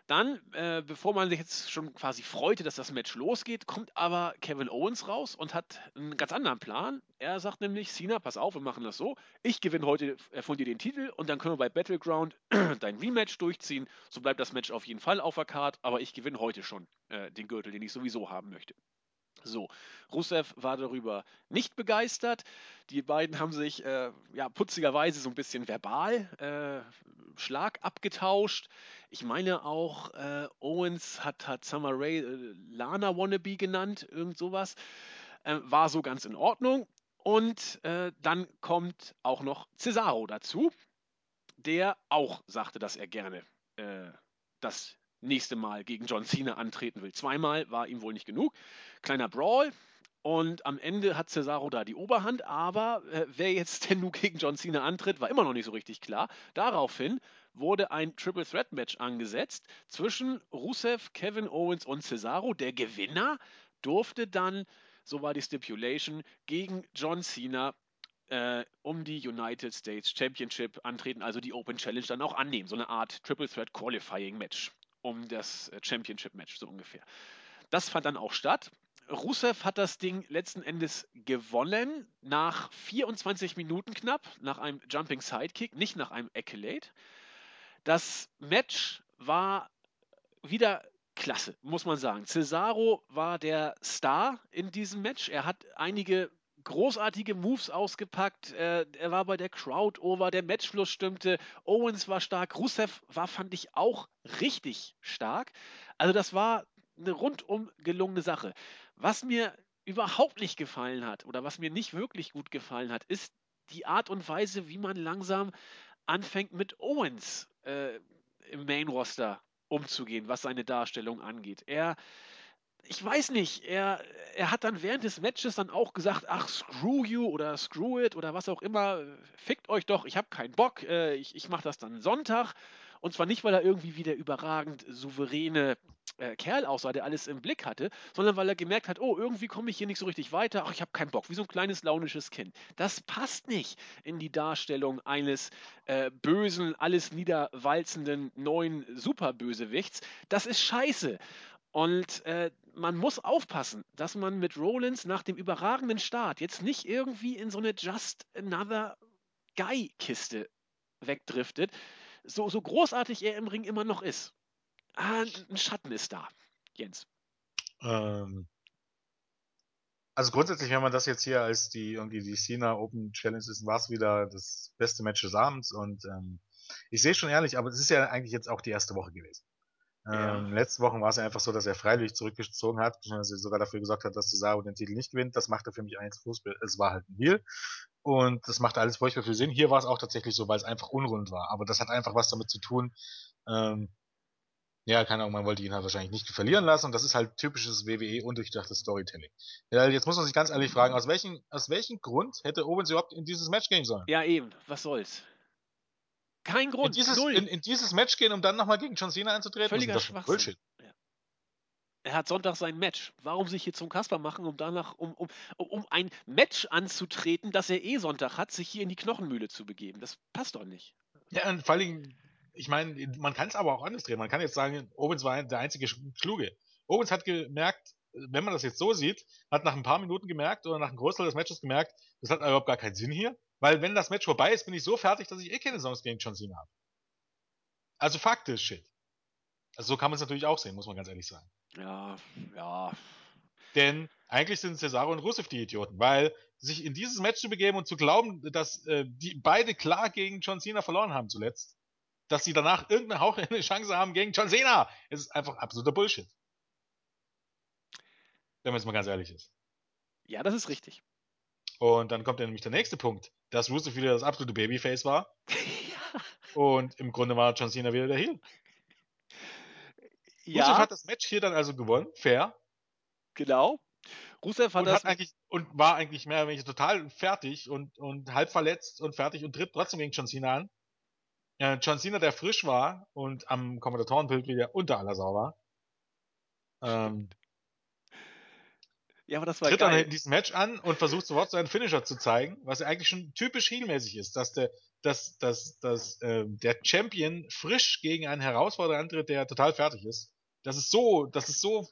Dann, äh, bevor man sich jetzt schon quasi freute, dass das Match losgeht, kommt aber Kevin Owens raus und hat einen ganz anderen Plan. Er sagt nämlich, Cena, pass auf, wir machen das so. Ich gewinne heute äh, von dir den Titel und dann können wir bei Battleground [CLEARS THROAT] dein Rematch durchziehen. So bleibt das Match auf jeden Fall auf der Card, aber ich gewinne heute schon äh, den Gürtel, den ich sowieso haben möchte. So, Rusev war darüber nicht begeistert. Die beiden haben sich äh, ja, putzigerweise so ein bisschen verbal äh, Schlag abgetauscht. Ich meine auch, äh, Owens hat, hat Summer Rae äh, Lana Wannabe genannt, irgend sowas. Äh, war so ganz in Ordnung. Und äh, dann kommt auch noch Cesaro dazu, der auch sagte, dass er gerne das nächste Mal gegen John Cena antreten will. Zweimal war ihm wohl nicht genug. Kleiner Brawl. Und am Ende hat Cesaro da die Oberhand, aber äh, wer jetzt [LAUGHS] denn nun gegen John Cena antritt, war immer noch nicht so richtig klar. Daraufhin wurde ein Triple Threat Match angesetzt zwischen Rusev, Kevin Owens und Cesaro. Der Gewinner durfte dann, so war die Stipulation, gegen John Cena äh, um die United States Championship antreten, also die Open Challenge dann auch annehmen. So eine Art Triple Threat Qualifying Match um das äh, Championship-Match, so ungefähr. Das fand dann auch statt. Rusev hat das Ding letzten Endes gewonnen, nach 24 Minuten knapp, nach einem Jumping Sidekick, nicht nach einem Accolade. Das Match war wieder klasse, muss man sagen. Cesaro war der Star in diesem Match. Er hat einige großartige Moves ausgepackt. Äh, er war bei der Crowd over, der Matchfluss stimmte. Owens war stark. Rusev war, fand ich, auch richtig stark. Also, das war eine rundum gelungene Sache. Was mir überhaupt nicht gefallen hat oder was mir nicht wirklich gut gefallen hat, ist die Art und Weise, wie man langsam anfängt mit Owens äh, im Main Roster umzugehen, was seine Darstellung angeht. Er ich weiß nicht, er, er hat dann während des Matches dann auch gesagt, ach, screw you oder screw it oder was auch immer, fickt euch doch, ich habe keinen Bock, äh, ich, ich mache das dann Sonntag. Und zwar nicht, weil er irgendwie wie der überragend souveräne äh, Kerl aussah, der alles im Blick hatte, sondern weil er gemerkt hat, oh, irgendwie komme ich hier nicht so richtig weiter, ach, ich habe keinen Bock, wie so ein kleines launisches Kind. Das passt nicht in die Darstellung eines äh, bösen, alles niederwalzenden neuen Superbösewichts. Das ist scheiße. Und äh, man muss aufpassen, dass man mit Rollins nach dem überragenden Start jetzt nicht irgendwie in so eine Just Another Guy-Kiste wegdriftet, so, so großartig er im Ring immer noch ist. Ah, ein Schatten ist da, Jens. Ähm, also grundsätzlich, wenn man das jetzt hier als die irgendwie die Cena Open Challenge ist, war es wieder das beste Match des Abends und ähm, ich sehe schon ehrlich, aber es ist ja eigentlich jetzt auch die erste Woche gewesen. Ja. Ähm, letzte Woche war es einfach so, dass er freiwillig zurückgezogen hat, dass er sogar dafür gesorgt hat, dass Cesaro den Titel nicht gewinnt. Das macht er für mich eins Fußball. Es war halt ein Heal. Und das macht alles furchtbar viel Sinn. Hier war es auch tatsächlich so, weil es einfach unrund war. Aber das hat einfach was damit zu tun. Ähm, ja, keine Ahnung, man wollte ihn halt wahrscheinlich nicht verlieren lassen. Und das ist halt typisches WWE undurchdachtes Storytelling. Ja, jetzt muss man sich ganz ehrlich fragen, aus welchem, aus welchem Grund hätte Owens überhaupt in dieses Match gehen sollen? Ja, eben. Was soll's? Kein Grund. In dieses, Null. In, in dieses Match gehen, um dann nochmal gegen John Cena einzutreten? Völliger Schwachsinn. Bullshit. Ja. Er hat Sonntag sein Match. Warum sich hier zum Kasper machen, um danach, um, um, um ein Match anzutreten, das er eh Sonntag hat, sich hier in die Knochenmühle zu begeben? Das passt doch nicht. Ja, und vor allem, ich meine, man kann es aber auch anders drehen. Man kann jetzt sagen, Owens war der einzige Schluge. Owens hat gemerkt, wenn man das jetzt so sieht, hat nach ein paar Minuten gemerkt oder nach einem Großteil des Matches gemerkt, das hat überhaupt gar keinen Sinn hier. Weil wenn das Match vorbei ist, bin ich so fertig, dass ich eh keine Songs gegen John Cena habe. Also faktisch Shit. Also so kann man es natürlich auch sehen, muss man ganz ehrlich sagen. Ja, ja. Denn eigentlich sind Cesaro und Rusev die Idioten, weil sich in dieses Match zu begeben und zu glauben, dass äh, die beide klar gegen John Cena verloren haben zuletzt, dass sie danach irgendeine Hauch [LAUGHS] eine Chance haben gegen John Cena, ist einfach absoluter Bullshit. Wenn man jetzt mal ganz ehrlich ist. Ja, das ist richtig. Und dann kommt ja nämlich der nächste Punkt, dass Rusev wieder das absolute Babyface war. ja. [LAUGHS] Und im Grunde war John Cena wieder der Heel. Ja. Rusev hat das Match hier dann also gewonnen, fair. Genau. Rusev hat und das hat eigentlich und war eigentlich mehr oder weniger total fertig und, und halb verletzt und fertig und tritt trotzdem gegen John Cena an. Ja, John Cena, der frisch war und am Kommentatorenbild wieder unter aller Sau war. Ähm, ja, aber das war Tritt geil. dann in diesem Match an und versucht sofort seinen Finisher zu zeigen, was ja eigentlich schon typisch heelmäßig ist, dass der dass, dass, dass äh, der Champion frisch gegen einen Herausforderer antritt, der total fertig ist. Das ist so, das ist so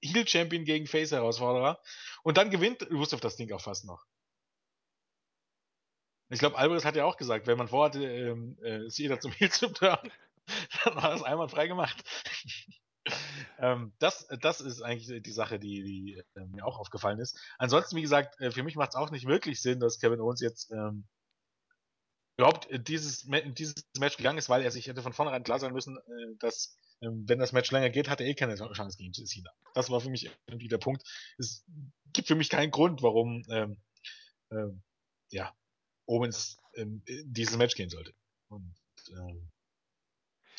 Heel Champion gegen Face Herausforderer. Und dann gewinnt Rusev das Ding auch fast noch. Ich glaube, Alvarez hat ja auch gesagt, wenn man vorhatte, ähm, äh, jeder zum Heel zu turnen, [LAUGHS] dann war das einmal frei gemacht. Ähm, das, das ist eigentlich die Sache, die, die äh, mir auch aufgefallen ist. Ansonsten, wie gesagt, äh, für mich macht es auch nicht wirklich Sinn, dass Kevin Owens jetzt ähm, überhaupt dieses, dieses Match gegangen ist, weil er sich hätte von vornherein klar sein müssen, äh, dass ähm, wenn das Match länger geht, hat er eh keine Chance gegen Cena. Das war für mich irgendwie der Punkt. Es gibt für mich keinen Grund, warum ähm, ähm, ja, Owens in dieses Match gehen sollte. Und ähm,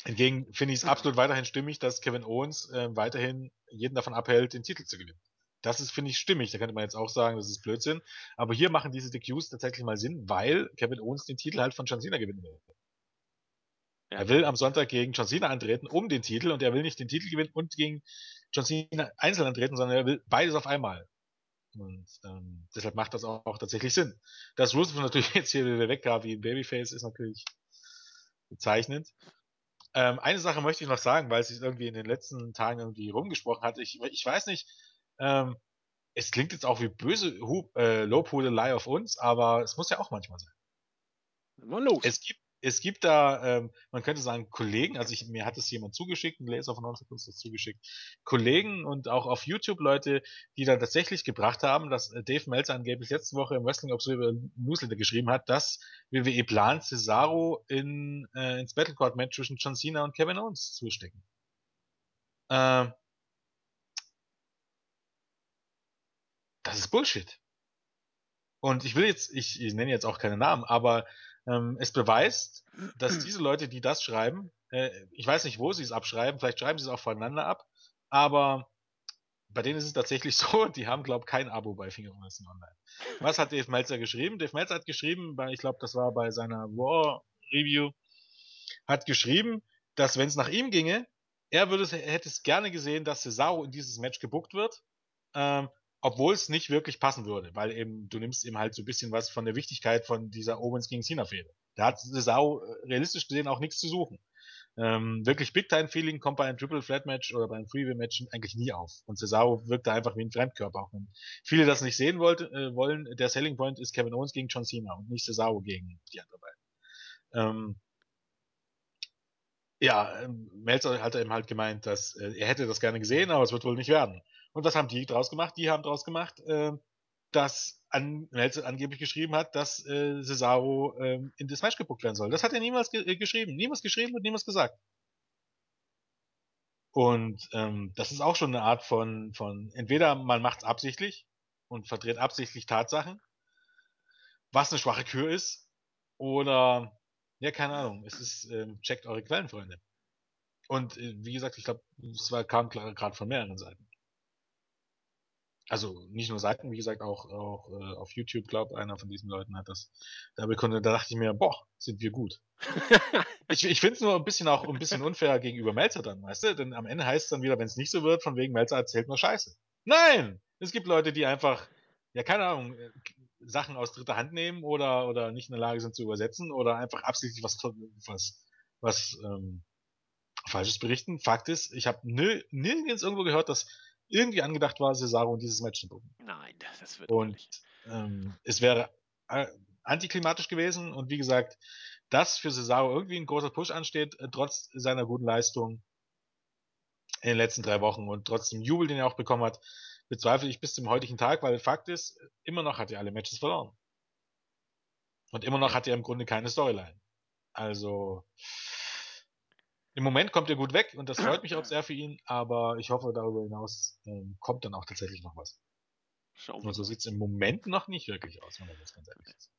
hingegen finde ich es absolut weiterhin stimmig, dass Kevin Owens äh, weiterhin jeden davon abhält, den Titel zu gewinnen. Das ist, finde ich, stimmig. Da könnte man jetzt auch sagen, das ist Blödsinn. Aber hier machen diese DQs tatsächlich mal Sinn, weil Kevin Owens den Titel halt von John Cena gewinnen will. Ja. Er will am Sonntag gegen John Cena antreten, um den Titel, und er will nicht den Titel gewinnen und gegen John Cena einzeln antreten, sondern er will beides auf einmal. Und ähm, deshalb macht das auch, auch tatsächlich Sinn. Dass Rusev natürlich jetzt hier wieder weggab wie ein Babyface, ist natürlich bezeichnend. Ähm, eine Sache möchte ich noch sagen, weil es sich irgendwie in den letzten Tagen irgendwie rumgesprochen hat. Ich, ich weiß nicht, ähm, es klingt jetzt auch wie böse äh, Lobhudelei auf uns, aber es muss ja auch manchmal sein. Mal los. Es gibt, es gibt da, ähm, man könnte sagen, Kollegen, also ich, mir hat es jemand zugeschickt, ein Leser von uns hat uns das zugeschickt, Kollegen und auch auf YouTube Leute, die da tatsächlich gebracht haben, dass äh, Dave Meltzer angeblich letzte Woche im Wrestling Observer Newsletter geschrieben hat, dass WWE plant, Cesaro in, äh, ins Battlecourt Match zwischen John Cena und Kevin Owens zu stecken. Ähm, das ist Bullshit. Und ich will jetzt, ich, ich nenne jetzt auch keine Namen, aber ähm, es beweist, dass diese Leute, die das schreiben, äh, ich weiß nicht, wo sie es abschreiben, vielleicht schreiben sie es auch voneinander ab, aber bei denen ist es tatsächlich [LAUGHS] so, die haben, glaube ich, kein Abo bei Finger Wrestling Online. Was hat Dave Meltzer geschrieben? Dave Meltzer hat geschrieben, bei, ich glaube, das war bei seiner War Review, hat geschrieben, dass wenn es nach ihm ginge, er würde hätte es gerne gesehen, dass Cesaro in dieses Match gebuckt wird, ähm, obwohl es nicht wirklich passen würde, weil eben du nimmst eben halt so ein bisschen was von der Wichtigkeit von dieser Owens gegen Cena Fehde. Da hat Sau äh, realistisch gesehen auch nichts zu suchen. Ähm, wirklich Big Time Feeling kommt bei einem Triple Flat Match oder bei einem Freeway Match eigentlich nie auf. Und Cesaro wirkt da einfach wie ein Fremdkörper. Auch wenn viele das nicht sehen wollte, äh, wollen, der Selling Point ist Kevin Owens gegen John Cena und nicht Cesaro gegen die anderen beiden. Ähm, ja, ähm, Melzer hat eben halt gemeint, dass äh, er hätte das gerne gesehen, aber es wird wohl nicht werden. Und was haben die draus gemacht? Die haben draus gemacht, äh, dass an, Melzer angeblich geschrieben hat, dass äh, Cesaro äh, in das Match gebuckt werden soll. Das hat er niemals ge äh, geschrieben. Niemals geschrieben und niemals gesagt. Und ähm, das ist auch schon eine Art von, von entweder man macht es absichtlich und verdreht absichtlich Tatsachen, was eine schwache Kür ist, oder ja, keine Ahnung, es ist, ähm, checkt eure Quellen, Freunde. Und äh, wie gesagt, ich glaube, es war, kam gerade von mehreren Seiten. Also nicht nur Seiten, wie gesagt, auch, auch äh, auf YouTube, glaube einer von diesen Leuten hat das da bekundet. Da dachte ich mir, boah, sind wir gut. [LAUGHS] ich ich finde es nur ein bisschen auch ein bisschen unfair gegenüber Melzer dann, weißt du? Denn am Ende heißt es dann wieder, wenn es nicht so wird, von wegen Melzer erzählt nur Scheiße. Nein! Es gibt Leute, die einfach, ja, keine Ahnung, äh, Sachen aus dritter Hand nehmen oder, oder nicht in der Lage sind zu übersetzen oder einfach absichtlich was, was, was ähm, Falsches berichten. Fakt ist, ich habe nirgends irgendwo gehört, dass irgendwie angedacht war, Cesaro in dieses Match zu bucken. Nein, das wird und nicht. Ähm, es wäre äh, antiklimatisch gewesen und wie gesagt, dass für Cesaro irgendwie ein großer Push ansteht, äh, trotz seiner guten Leistung in den letzten drei Wochen und trotz dem Jubel, den er auch bekommen hat, bezweifle ich bis zum heutigen Tag, weil Fakt ist, immer noch hat er alle Matches verloren. Und immer noch hat er im Grunde keine Storyline. Also, im Moment kommt er gut weg und das [CLEARS THROAT] freut mich auch sehr für ihn, aber ich hoffe, darüber hinaus ähm, kommt dann auch tatsächlich noch was. Schauen und so sieht es im Moment noch nicht wirklich aus, wenn man das ganz ehrlich ist.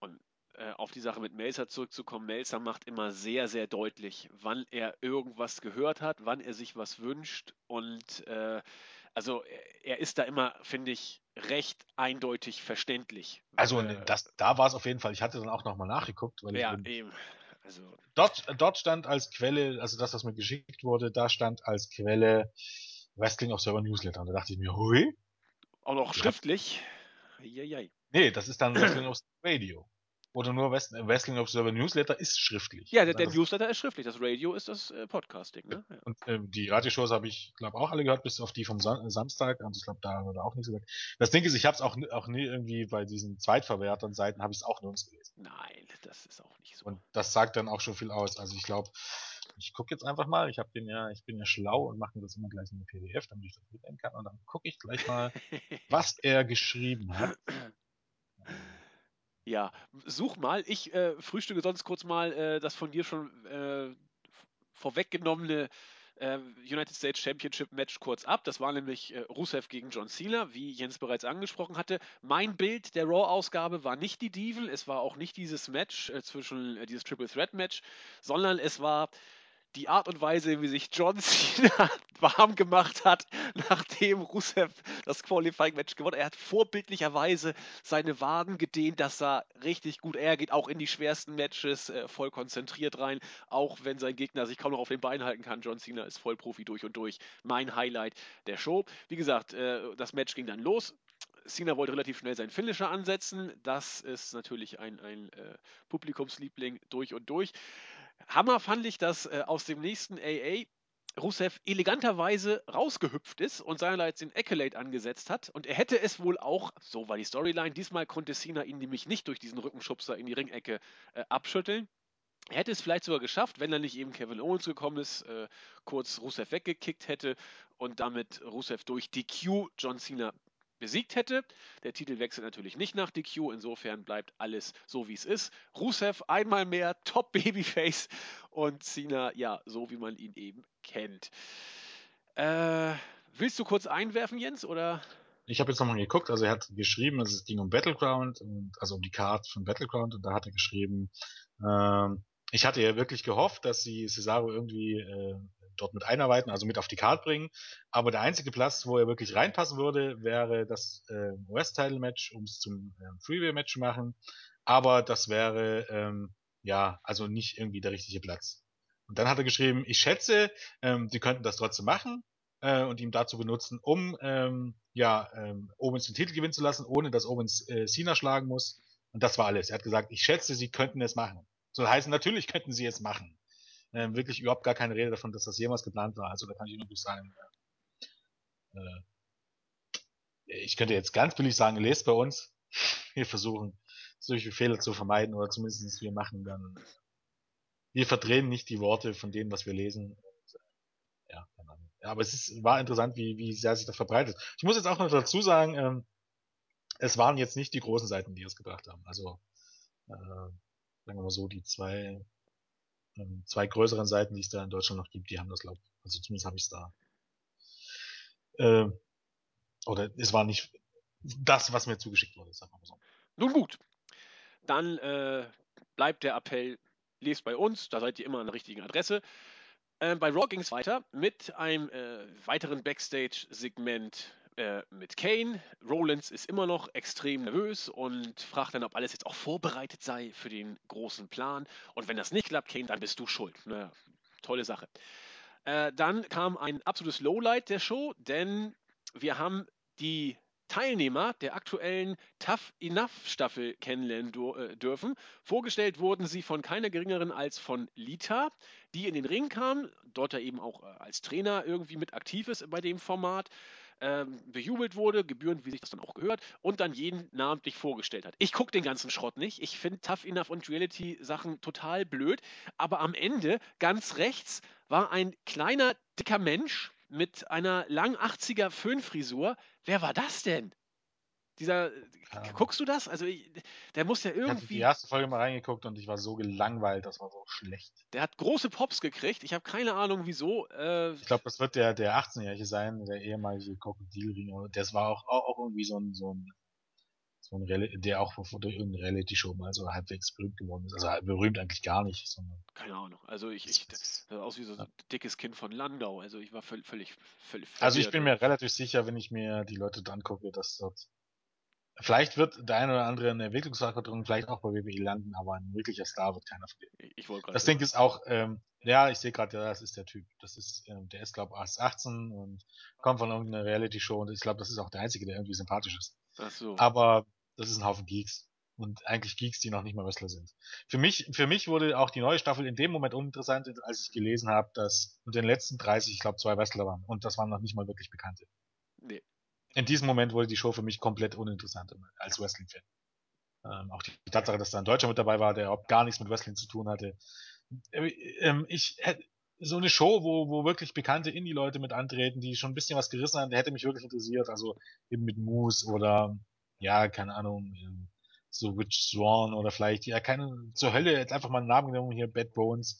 Und äh, auf die Sache mit Melzer zurückzukommen, Melzer macht immer sehr, sehr deutlich, wann er irgendwas gehört hat, wann er sich was wünscht und äh, also er ist da immer, finde ich, recht eindeutig verständlich. Also äh, das, da war es auf jeden Fall. Ich hatte dann auch nochmal nachgeguckt, weil ja, ich eben. Also, dort, dort stand als Quelle, also das, was mir geschickt wurde, da stand als Quelle Wrestling Observer Newsletter. Und da dachte ich mir, hui. Auch noch schriftlich? Jajaj. Nee, das ist dann [CLEARS THROAT] Wrestling Observer Radio. Oder nur Wrestling Observer Newsletter ist schriftlich. Ja, der, der Newsletter ist schriftlich. Das Radio ist das äh, Podcasting. Ne? Ja. Und ähm, die Radioshows habe ich, glaube auch alle gehört, bis auf die vom Son Samstag. Also ich glaube, da wurde auch nichts gesagt. Das Ding ist, ich habe es auch, auch nie irgendwie bei diesen Zweitverwertern Seiten habe ich es auch nirgends gelesen. Nein, das ist auch nicht so. Und das sagt dann auch schon viel aus. Also ich glaube, ich gucke jetzt einfach mal. Ich habe den ja, ich bin ja schlau und mache das immer gleich in der PDF, damit ich das mitnehmen kann. Und dann gucke ich gleich mal, [LAUGHS] was er geschrieben hat. [CLEARS THROAT] Ja, such mal. Ich äh, frühstücke sonst kurz mal äh, das von dir schon äh, vorweggenommene äh, United States Championship Match kurz ab. Das war nämlich äh, Rusev gegen John Cena, wie Jens bereits angesprochen hatte. Mein Bild der Raw-Ausgabe war nicht die Diven, es war auch nicht dieses Match äh, zwischen dieses Triple Threat Match, sondern es war die Art und Weise, wie sich John [LAUGHS] Cena warm gemacht hat, nachdem Rusev das Qualifying-Match gewonnen hat. Er hat vorbildlicherweise seine Waden gedehnt. Das sah richtig gut. Er geht auch in die schwersten Matches äh, voll konzentriert rein, auch wenn sein Gegner sich kaum noch auf den Beinen halten kann. John Cena ist Vollprofi durch und durch. Mein Highlight der Show. Wie gesagt, äh, das Match ging dann los. Cena wollte relativ schnell seinen Finisher ansetzen. Das ist natürlich ein, ein äh, Publikumsliebling durch und durch. Hammer fand ich, dass äh, aus dem nächsten AA Rusev eleganterweise rausgehüpft ist und seinerseits den Accolade angesetzt hat. Und er hätte es wohl auch, so war die Storyline, diesmal konnte Cena ihn nämlich nicht durch diesen Rückenschubser in die Ringecke äh, abschütteln. Er hätte es vielleicht sogar geschafft, wenn er nicht eben Kevin Owens gekommen ist, äh, kurz Rusev weggekickt hätte und damit Rusev durch DQ John Cena besiegt hätte. Der Titel wechselt natürlich nicht nach DQ, insofern bleibt alles so wie es ist. Rusev einmal mehr Top Babyface und Cena, ja, so wie man ihn eben kennt. Äh, willst du kurz einwerfen, Jens, oder? Ich habe jetzt nochmal geguckt, also er hat geschrieben, es ging um Battleground, und, also um die Card von Battleground und da hat er geschrieben, ähm, ich hatte ja wirklich gehofft, dass sie Cesaro irgendwie äh, dort mit einarbeiten, also mit auf die Karte bringen. Aber der einzige Platz, wo er wirklich reinpassen würde, wäre das äh, US-Title-Match, um es zum äh, Freeway-Match zu machen. Aber das wäre, ähm, ja, also nicht irgendwie der richtige Platz. Und dann hat er geschrieben, ich schätze, ähm, die könnten das trotzdem machen äh, und ihm dazu benutzen, um ähm, ja, ähm, Owens den Titel gewinnen zu lassen, ohne dass Owens äh, Cena schlagen muss. Und das war alles. Er hat gesagt, ich schätze, sie könnten es machen. So heißen, natürlich könnten sie es machen äh, wirklich überhaupt gar keine Rede davon, dass das jemals geplant war. Also da kann ich nur sagen, äh, äh, ich könnte jetzt ganz billig sagen, lest bei uns. [LAUGHS] Wir versuchen solche Fehler zu vermeiden oder zumindest wir machen dann, wir verdrehen nicht die Worte von dem, was wir lesen. Und, äh, ja, ja, aber es ist, war interessant, wie, wie sehr sich das verbreitet. Ich muss jetzt auch noch dazu sagen, ähm, es waren jetzt nicht die großen Seiten, die es gebracht haben. Also, äh, sagen wir mal so, die zwei ähm, zwei größeren Seiten, die es da in Deutschland noch gibt, die haben das, glaube ich. Also zumindest habe ich es da. Äh, oder es war nicht das, was mir zugeschickt wurde, sagen wir mal so. Nun gut, dann äh, bleibt der Appell, lest bei uns, da seid ihr immer an der richtigen Adresse. Äh, bei Raw ging es weiter mit einem äh, weiteren Backstage-Segment äh, mit Kane. Rollins ist immer noch extrem nervös und fragt dann, ob alles jetzt auch vorbereitet sei für den großen Plan. Und wenn das nicht klappt, Kane, dann bist du schuld. Naja, tolle Sache. Äh, dann kam ein absolutes Lowlight der Show, denn wir haben die Teilnehmer der aktuellen Tough Enough Staffel kennenlernen äh, dürfen. Vorgestellt wurden sie von keiner geringeren als von Lita, die in den Ring kam, dort er eben auch äh, als Trainer irgendwie mit aktiv ist bei dem Format ähm, bejubelt wurde, gebührend, wie sich das dann auch gehört, und dann jeden namentlich vorgestellt hat. Ich gucke den ganzen Schrott nicht. Ich finde Tough Enough und Reality-Sachen total blöd. Aber am Ende, ganz rechts, war ein kleiner, dicker Mensch mit einer lang 80er Föhnfrisur. Wer war das denn? Dieser, ja. guckst du das? Also, ich, der muss ja irgendwie. Ich habe die erste Folge mal reingeguckt und ich war so gelangweilt, das war so schlecht. Der hat große Pops gekriegt. Ich habe keine Ahnung, wieso. Äh, ich glaube, das wird der, der 18-Jährige sein, der ehemalige Krokodilring. Das war auch, auch, auch irgendwie so ein, so ein, so der auch durch irgendeine Reality-Show mal so halbwegs berühmt geworden ist. Also berühmt eigentlich gar nicht, sondern. Keine Ahnung. Also ich, ich aus wie so ein ja. dickes Kind von Landau. Also ich war völlig, völlig, völlig. Also ich bin mir relativ sicher, wenn ich mir die Leute dann gucke, dass dort Vielleicht wird der eine oder andere eine Entwicklungsverantwortung vielleicht auch bei WWE landen, aber ein wirklicher Star wird keiner von denen. Ich wollte Das Ding ist auch, ähm, ja, ich sehe gerade, ja, das ist der Typ. Das ist, ähm, der ist, glaube ich, 18 und kommt von irgendeiner Reality-Show und ich glaube, das ist auch der Einzige, der irgendwie sympathisch ist. Ach so. Aber das ist ein Haufen Geeks. und eigentlich Geeks, die noch nicht mal Wrestler sind. Für mich, für mich wurde auch die neue Staffel in dem Moment uninteressant, als ich gelesen habe, dass unter den letzten 30, ich glaube, zwei Wrestler waren und das waren noch nicht mal wirklich Bekannte. Nee. In diesem Moment wurde die Show für mich komplett uninteressant als Wrestling-Fan. Ähm, auch die Tatsache, dass da ein Deutscher mit dabei war, der überhaupt gar nichts mit Wrestling zu tun hatte. Äh, ähm, ich hätte so eine Show, wo, wo wirklich bekannte Indie-Leute mit antreten, die schon ein bisschen was gerissen haben, hätte mich wirklich interessiert. Also eben mit Moose oder ja, keine Ahnung, ähm, so Rich Swan oder vielleicht, ja, keine, zur Hölle, jetzt einfach mal einen Namen genommen hier, Bad Bones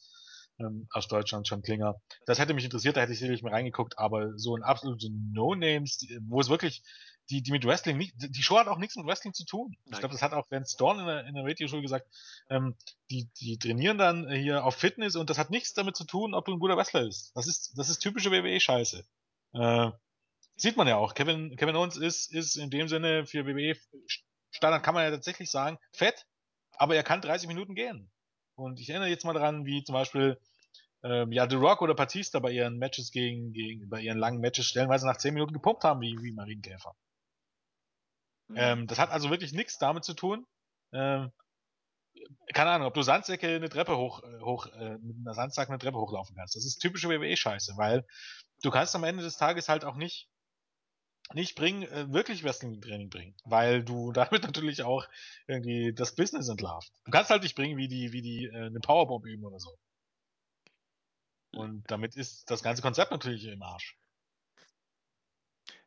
ähm, aus Deutschland, John Klinger. Das hätte mich interessiert, da hätte ich sicherlich mal reingeguckt, aber so ein absolute No-Names, wo es wirklich, die, die mit Wrestling nicht, die Show hat auch nichts mit Wrestling zu tun. Nein. Ich glaube, das hat auch Vance Storm in der, in der Radio-Show gesagt, ähm, die, die trainieren dann hier auf Fitness und das hat nichts damit zu tun, ob du ein guter Wrestler bist. Das ist, das ist typische WWE-Scheiße. Äh, sieht man ja auch. Kevin, Kevin Owens ist, ist in dem Sinne für WWE Standard kann man ja tatsächlich sagen, fett, aber er kann 30 Minuten gehen. Und ich erinnere jetzt mal daran, wie zum Beispiel ähm, ja, The Rock oder Batista bei ihren Matches gegen, gegen bei ihren langen Matches stellenweise nach 10 Minuten gepumpt haben, wie, wie Marienkäfer. Mhm. Ähm, das hat also wirklich nichts damit zu tun. Ähm, keine Ahnung, ob du Sandsäcke eine Treppe hoch, äh, hoch äh, mit einer Sandsack eine Treppe hochlaufen kannst. Das ist typische WWE-Scheiße, weil du kannst am Ende des Tages halt auch nicht nicht bringen, äh, wirklich Wrestling-Training bringen, weil du [LAUGHS] damit natürlich auch irgendwie das Business entlarvt. Du kannst halt nicht bringen, wie die, wie die äh, eine Powerbomb üben oder so. Und damit ist das ganze Konzept natürlich im Arsch.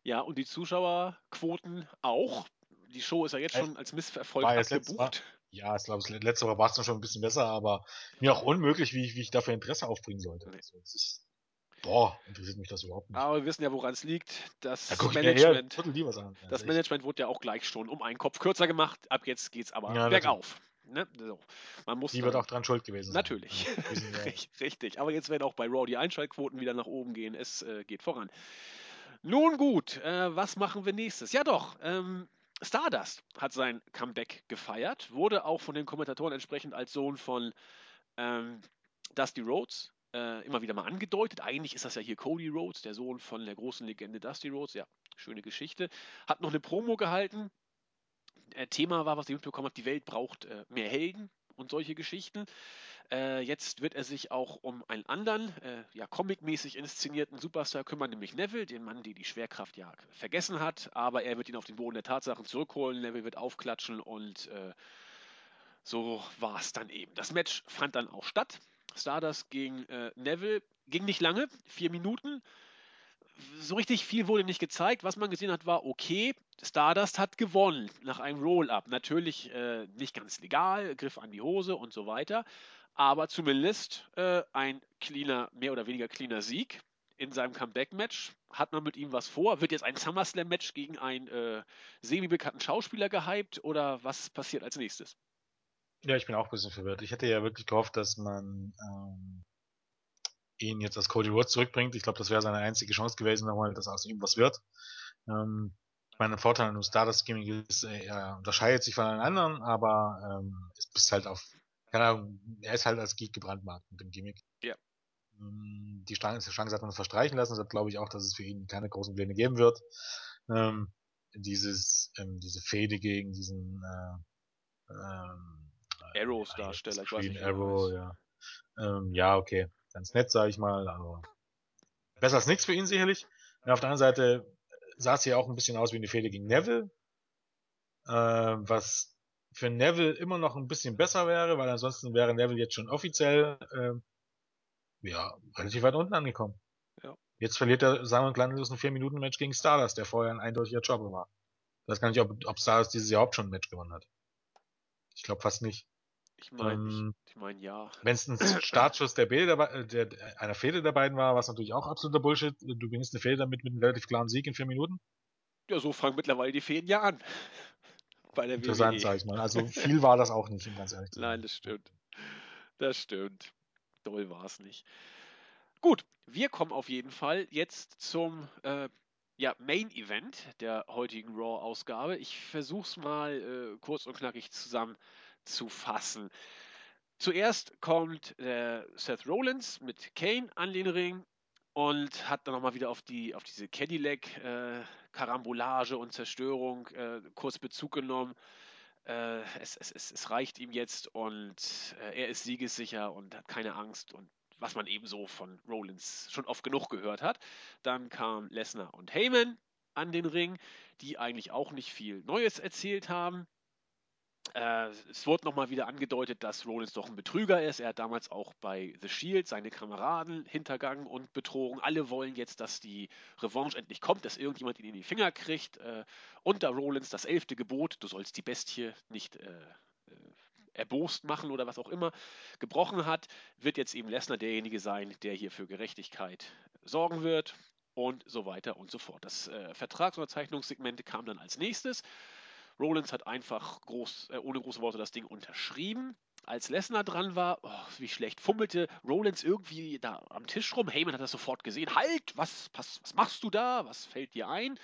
Ja, und die Zuschauerquoten auch. Die Show ist ja jetzt schon als Misserfolg abgebucht. ja, ich glaube, letzte Woche war es schon ein bisschen besser, aber mir auch unmöglich, wie ich, wie ich dafür Interesse aufbringen sollte. Also, ist, Boah, interessiert mich das überhaupt nicht. Aber wir wissen ja, woran es liegt. Das ja, Management, das Management wurde ja auch gleich schon um einen Kopf kürzer gemacht. Ab jetzt geht es aber ja, bergauf. Ne? So. Man muss die wird auch dran schuld gewesen sein. Natürlich. [LAUGHS] Richtig. Aber jetzt werden auch bei Raw die Einschaltquoten wieder nach oben gehen. Es äh, geht voran. Nun gut, äh, was machen wir nächstes? Ja doch, ähm, Stardust hat sein Comeback gefeiert, wurde auch von den Kommentatoren entsprechend als Sohn von ähm, Dusty Rhodes äh, immer wieder mal angedeutet. Eigentlich ist das ja hier Cody Rhodes, der Sohn von der großen Legende Dusty Rhodes. Ja, schöne Geschichte. Hat noch eine Promo gehalten. Äh, Thema war, was ich mitbekommen habe, die Welt braucht äh, mehr Helden und solche Geschichten. Äh, jetzt wird er sich auch um einen anderen, äh, ja, comicmäßig inszenierten Superstar kümmern, nämlich Neville, den Mann, der die Schwerkraft ja vergessen hat. Aber er wird ihn auf den Boden der Tatsachen zurückholen. Neville wird aufklatschen und so war es dann eben. Das Match fand dann auch statt. Stardust gegen äh, Neville. Ging nicht lange, vier Minuten. So richtig viel wurde nicht gezeigt. Was man gesehen hat, war okay. Stardust hat gewonnen nach einem Roll-Up. Natürlich äh, nicht ganz legal, Griff an die Hose und so weiter. Aber zumindest äh, ein cleaner, mehr oder weniger cleaner Sieg in seinem Comeback-Match. Hat man mit ihm was vor? Wird jetzt ein SummerSlam-Match gegen einen äh, semi-bekannten Schauspieler gehypt oder was passiert als nächstes? Ja, ich bin auch ein bisschen verwirrt. Ich hätte ja wirklich gehofft, dass man ähm, ihn jetzt als Cody Rhodes zurückbringt. Ich glaube, das wäre seine einzige Chance gewesen, nochmal, dass aus ihm was wird. Ähm, mein Vorteil an dem Stardust Gimmick ist, äh, er unterscheidet sich von allen anderen, aber ähm, ist bis halt auf, keine Ahnung, er ist halt als Geek gebrandmarkt mit dem Gimmick. Ja. Ähm, die Chance, hat man verstreichen lassen, deshalb glaube ich auch, dass es für ihn keine großen Pläne geben wird. Ähm, dieses, ähm, diese Fehde gegen diesen äh, ähm, Arrows Darsteller, ich weiß nicht. Arrow, ja. Ähm, ja, okay. Ganz nett, sage ich mal, aber besser als nichts für ihn sicherlich. Und auf der anderen Seite sah es ja auch ein bisschen aus wie eine Fehde gegen Neville, äh, was für Neville immer noch ein bisschen besser wäre, weil ansonsten wäre Neville jetzt schon offiziell äh, ja, relativ weit unten angekommen. Ja. Jetzt verliert er, sagen wir, kleinlos ein 4-Minuten-Match gegen Stardust, der vorher ein eindeutiger Jobber war. Ich weiß gar nicht, ob, ob Stardust dieses Jahr überhaupt schon ein Match gewonnen hat. Ich glaube fast nicht. Ich meine, ähm, ich, ich mein, ja. Wenn es ein [CLEARS THROAT] Startschuss der, Bede dabei, äh, der, einer Fehde der beiden war, was natürlich auch absoluter Bullshit. Du gewinnst eine Fehde damit mit einem relativ klaren Sieg in vier Minuten. Ja, so fangen mittlerweile die Fäden ja an. [LAUGHS] Bei der Interessant, WWE. sag ich mal. Also viel war das auch nicht, um ganz ehrlich zu sein. Nein, das stimmt. Das stimmt. Doll war es nicht. Gut, wir kommen auf jeden Fall jetzt zum äh, ja, Main Event der heutigen Raw-Ausgabe. Ich versuche es mal äh, kurz und knackig zusammen zu fassen. Zuerst kommt äh, Seth Rollins mit Kane an den Ring und hat dann nochmal wieder auf, die, auf diese Cadillac äh, und Zerstörung äh, kurz Bezug genommen. äh, es, es, es, es reicht ihm jetzt und äh, er ist siegessicher und hat keine Angst und was man eben so von Rollins schon oft genug gehört hat. Dann kam Lesnar und Heyman an den Ring, die eigentlich auch nicht viel Neues erzählt haben. Äh, es wurde nochmal wieder angedeutet, dass Rollins doch ein Betrüger ist. Er hat damals auch bei The Shield seine Kameraden hintergangen und betrogen. Alle wollen jetzt, dass die Revanche endlich kommt, dass irgendjemand ihn in die Finger kriegt. Äh, und da Rollins das elfte Gebot, du sollst die Bestie nicht äh, äh, erbost machen oder was auch immer, gebrochen hat, wird jetzt eben Lesnar derjenige sein, der hier für Gerechtigkeit sorgen wird und so weiter und so fort. Das äh, Vertragsunterzeichnungssegment kam dann als nächstes. Rollins hat einfach groß, äh, ohne große Worte das Ding unterschrieben. Als Lesnar dran war, oh, wie schlecht, fummelte Rollins irgendwie da am Tisch rum. Heyman hat das sofort gesehen. Halt, was, was, was machst du da? Was fällt dir ein?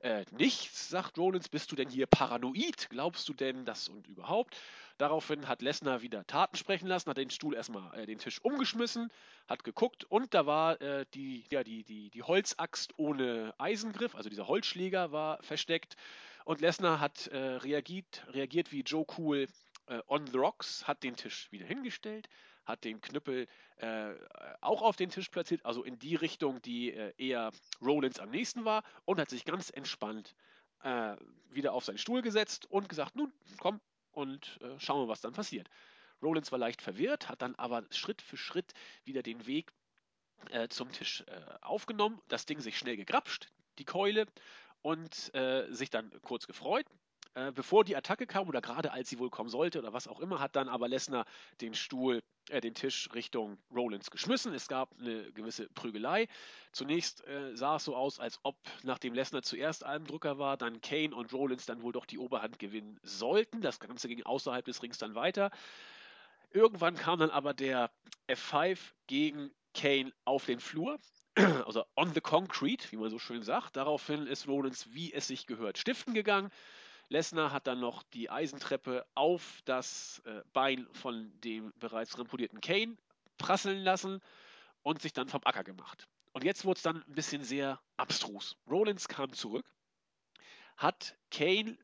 Äh, nichts, sagt Rollins. Bist du denn hier paranoid? Glaubst du denn das und überhaupt? Daraufhin hat Lesnar wieder Taten sprechen lassen, hat den Stuhl erstmal, äh, den Tisch umgeschmissen, hat geguckt und da war äh, die, ja, die, die, die Holzaxt ohne Eisengriff, also dieser Holzschläger war versteckt. Und Lesnar hat äh, reagiert, reagiert wie Joe Cool äh, on the Rocks, hat den Tisch wieder hingestellt, hat den Knüppel äh, auch auf den Tisch platziert, also in die Richtung, die äh, eher Rollins am nächsten war, und hat sich ganz entspannt äh, wieder auf seinen Stuhl gesetzt und gesagt, nun komm und äh, schauen wir, was dann passiert. Rollins war leicht verwirrt, hat dann aber Schritt für Schritt wieder den Weg zum Tisch aufgenommen, das Ding sich schnell gegrapscht, die Keule, und äh, sich dann kurz gefreut. Äh, bevor die Attacke kam oder gerade als sie wohl kommen sollte oder was auch immer, hat dann aber Lesnar den Stuhl, äh, den Tisch Richtung Rollins geschmissen. Es gab eine gewisse Prügelei. Zunächst äh, sah es so aus, als ob nachdem Lesnar zuerst Almdrücker war, dann Kane und Rollins dann wohl doch die Oberhand gewinnen sollten. Das Ganze ging außerhalb des Rings dann weiter. Irgendwann kam dann aber der F5 gegen Kane auf den Flur [CLEARS THROAT] also on the concrete, wie man so schön sagt. Daraufhin ist Rollins, wie es sich gehört, stiften gegangen. Lesnar hat dann noch die Eisentreppe auf das äh, Bein von dem bereits rampolierten Kane prasseln lassen und sich dann vom Acker gemacht. Und jetzt wurde es dann ein bisschen sehr abstrus. Rollins kam zurück, hat Kane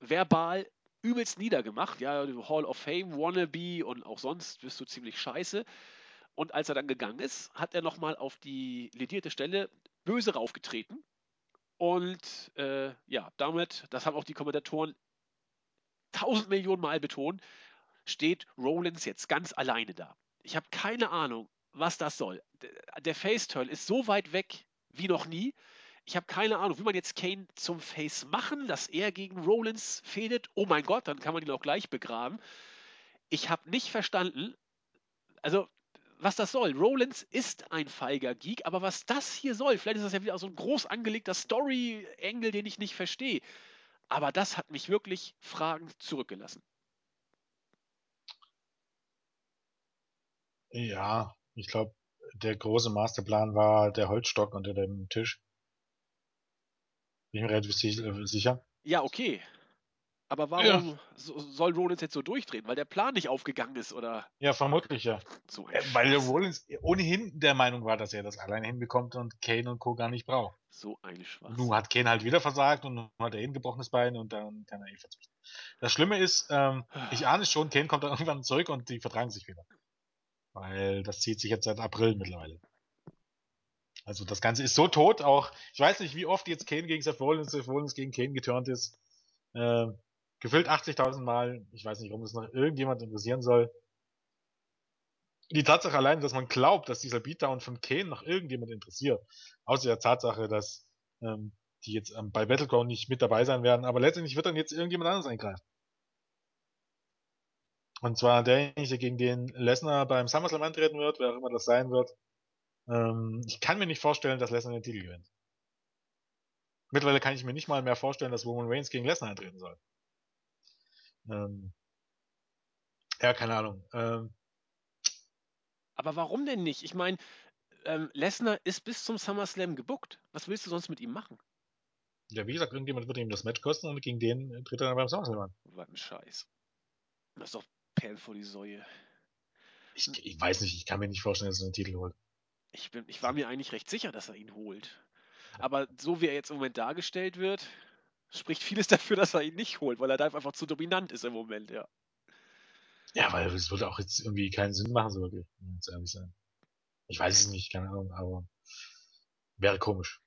verbal übelst niedergemacht. Ja, Hall of Fame, Wannabe und auch sonst bist du ziemlich scheiße. Und als er dann gegangen ist, hat er nochmal auf die ledierte Stelle böse raufgetreten. Und äh, ja, damit, das haben auch die Kommentatoren tausend Millionen Mal betont, steht Rollins jetzt ganz alleine da. Ich habe keine Ahnung, was das soll. Der Face-Turn ist so weit weg wie noch nie. Ich habe keine Ahnung, wie man jetzt Kane zum Face machen, dass er gegen Rollins fädet. Oh mein Gott, dann kann man ihn auch gleich begraben. Ich habe nicht verstanden, also was das soll. Rollins ist ein feiger Geek, aber was das hier soll, vielleicht ist das ja wieder so ein groß angelegter Story-Engel, den ich nicht verstehe. Aber das hat mich wirklich fragend zurückgelassen. Ja, ich glaube, der große Masterplan war der Holzstock unter dem Tisch. Bin mir relativ sicher. Ja, okay. Aber warum ja. soll Rollins jetzt so durchdrehen? Weil der Plan nicht aufgegangen ist, oder? Ja, vermutlich, ja. So äh, Weil Rollins ohnehin der Meinung war, dass er das alleine hinbekommt und Kane und Co. gar nicht braucht. So eine Schwachsinn. Nun hat Kane halt wieder versagt und nun hat er ein gebrochenes Bein und dann kann er eh verzichten. Das Schlimme ist, ähm, ich ahne schon, Kane kommt dann [LAUGHS] irgendwann zurück und die vertragen sich wieder. Weil das zieht sich jetzt seit April mittlerweile. Also das Ganze ist so tot, auch, ich weiß nicht, wie oft jetzt Kane gegen Seth Rollins, Seth Rollins gegen Kane geturnt ist. Äh, gefüllt 80.000 Mal. Ich weiß nicht, warum das noch irgendjemand interessieren soll. Die Tatsache allein, dass man glaubt, dass dieser Beatdown von Kane noch irgendjemand interessiert, außer der Tatsache, dass ähm, die jetzt ähm, bei Battleground nicht mit dabei sein werden, aber letztendlich wird dann jetzt irgendjemand anderes eingreifen. Und zwar derjenige, gegen den Lesnar beim SummerSlam antreten wird, wer auch immer das sein wird. Ähm, ich kann mir nicht vorstellen, dass Lesnar den Titel gewinnt. Mittlerweile kann ich mir nicht mal mehr vorstellen, dass Roman Reigns gegen Lesnar antreten soll. Ähm, ja, keine Ahnung. Ähm, aber warum denn nicht? Ich meine, ähm, Lesnar ist bis zum SummerSlam gebuckt. Was willst du sonst mit ihm machen? Ja, wie gesagt, irgendjemand wird ihm das Match kosten und gegen den tritt er dann beim SummerSlam an. Was ein Scheiß. Das ist doch Perlen vor die Säue. Ich, ich, weiß nicht, ich kann mir nicht vorstellen, dass er den Titel holt. Ich, bin, ich war mir eigentlich recht sicher, dass er ihn holt. Aber so wie er jetzt im Moment dargestellt wird, Spricht vieles dafür, dass er ihn nicht holt, weil er da einfach zu dominant ist im Moment, ja. Ja, weil es würde auch jetzt irgendwie keinen Sinn machen, so wirklich, muss ehrlich sein. Ich weiß es nicht, keine Ahnung, aber wäre komisch.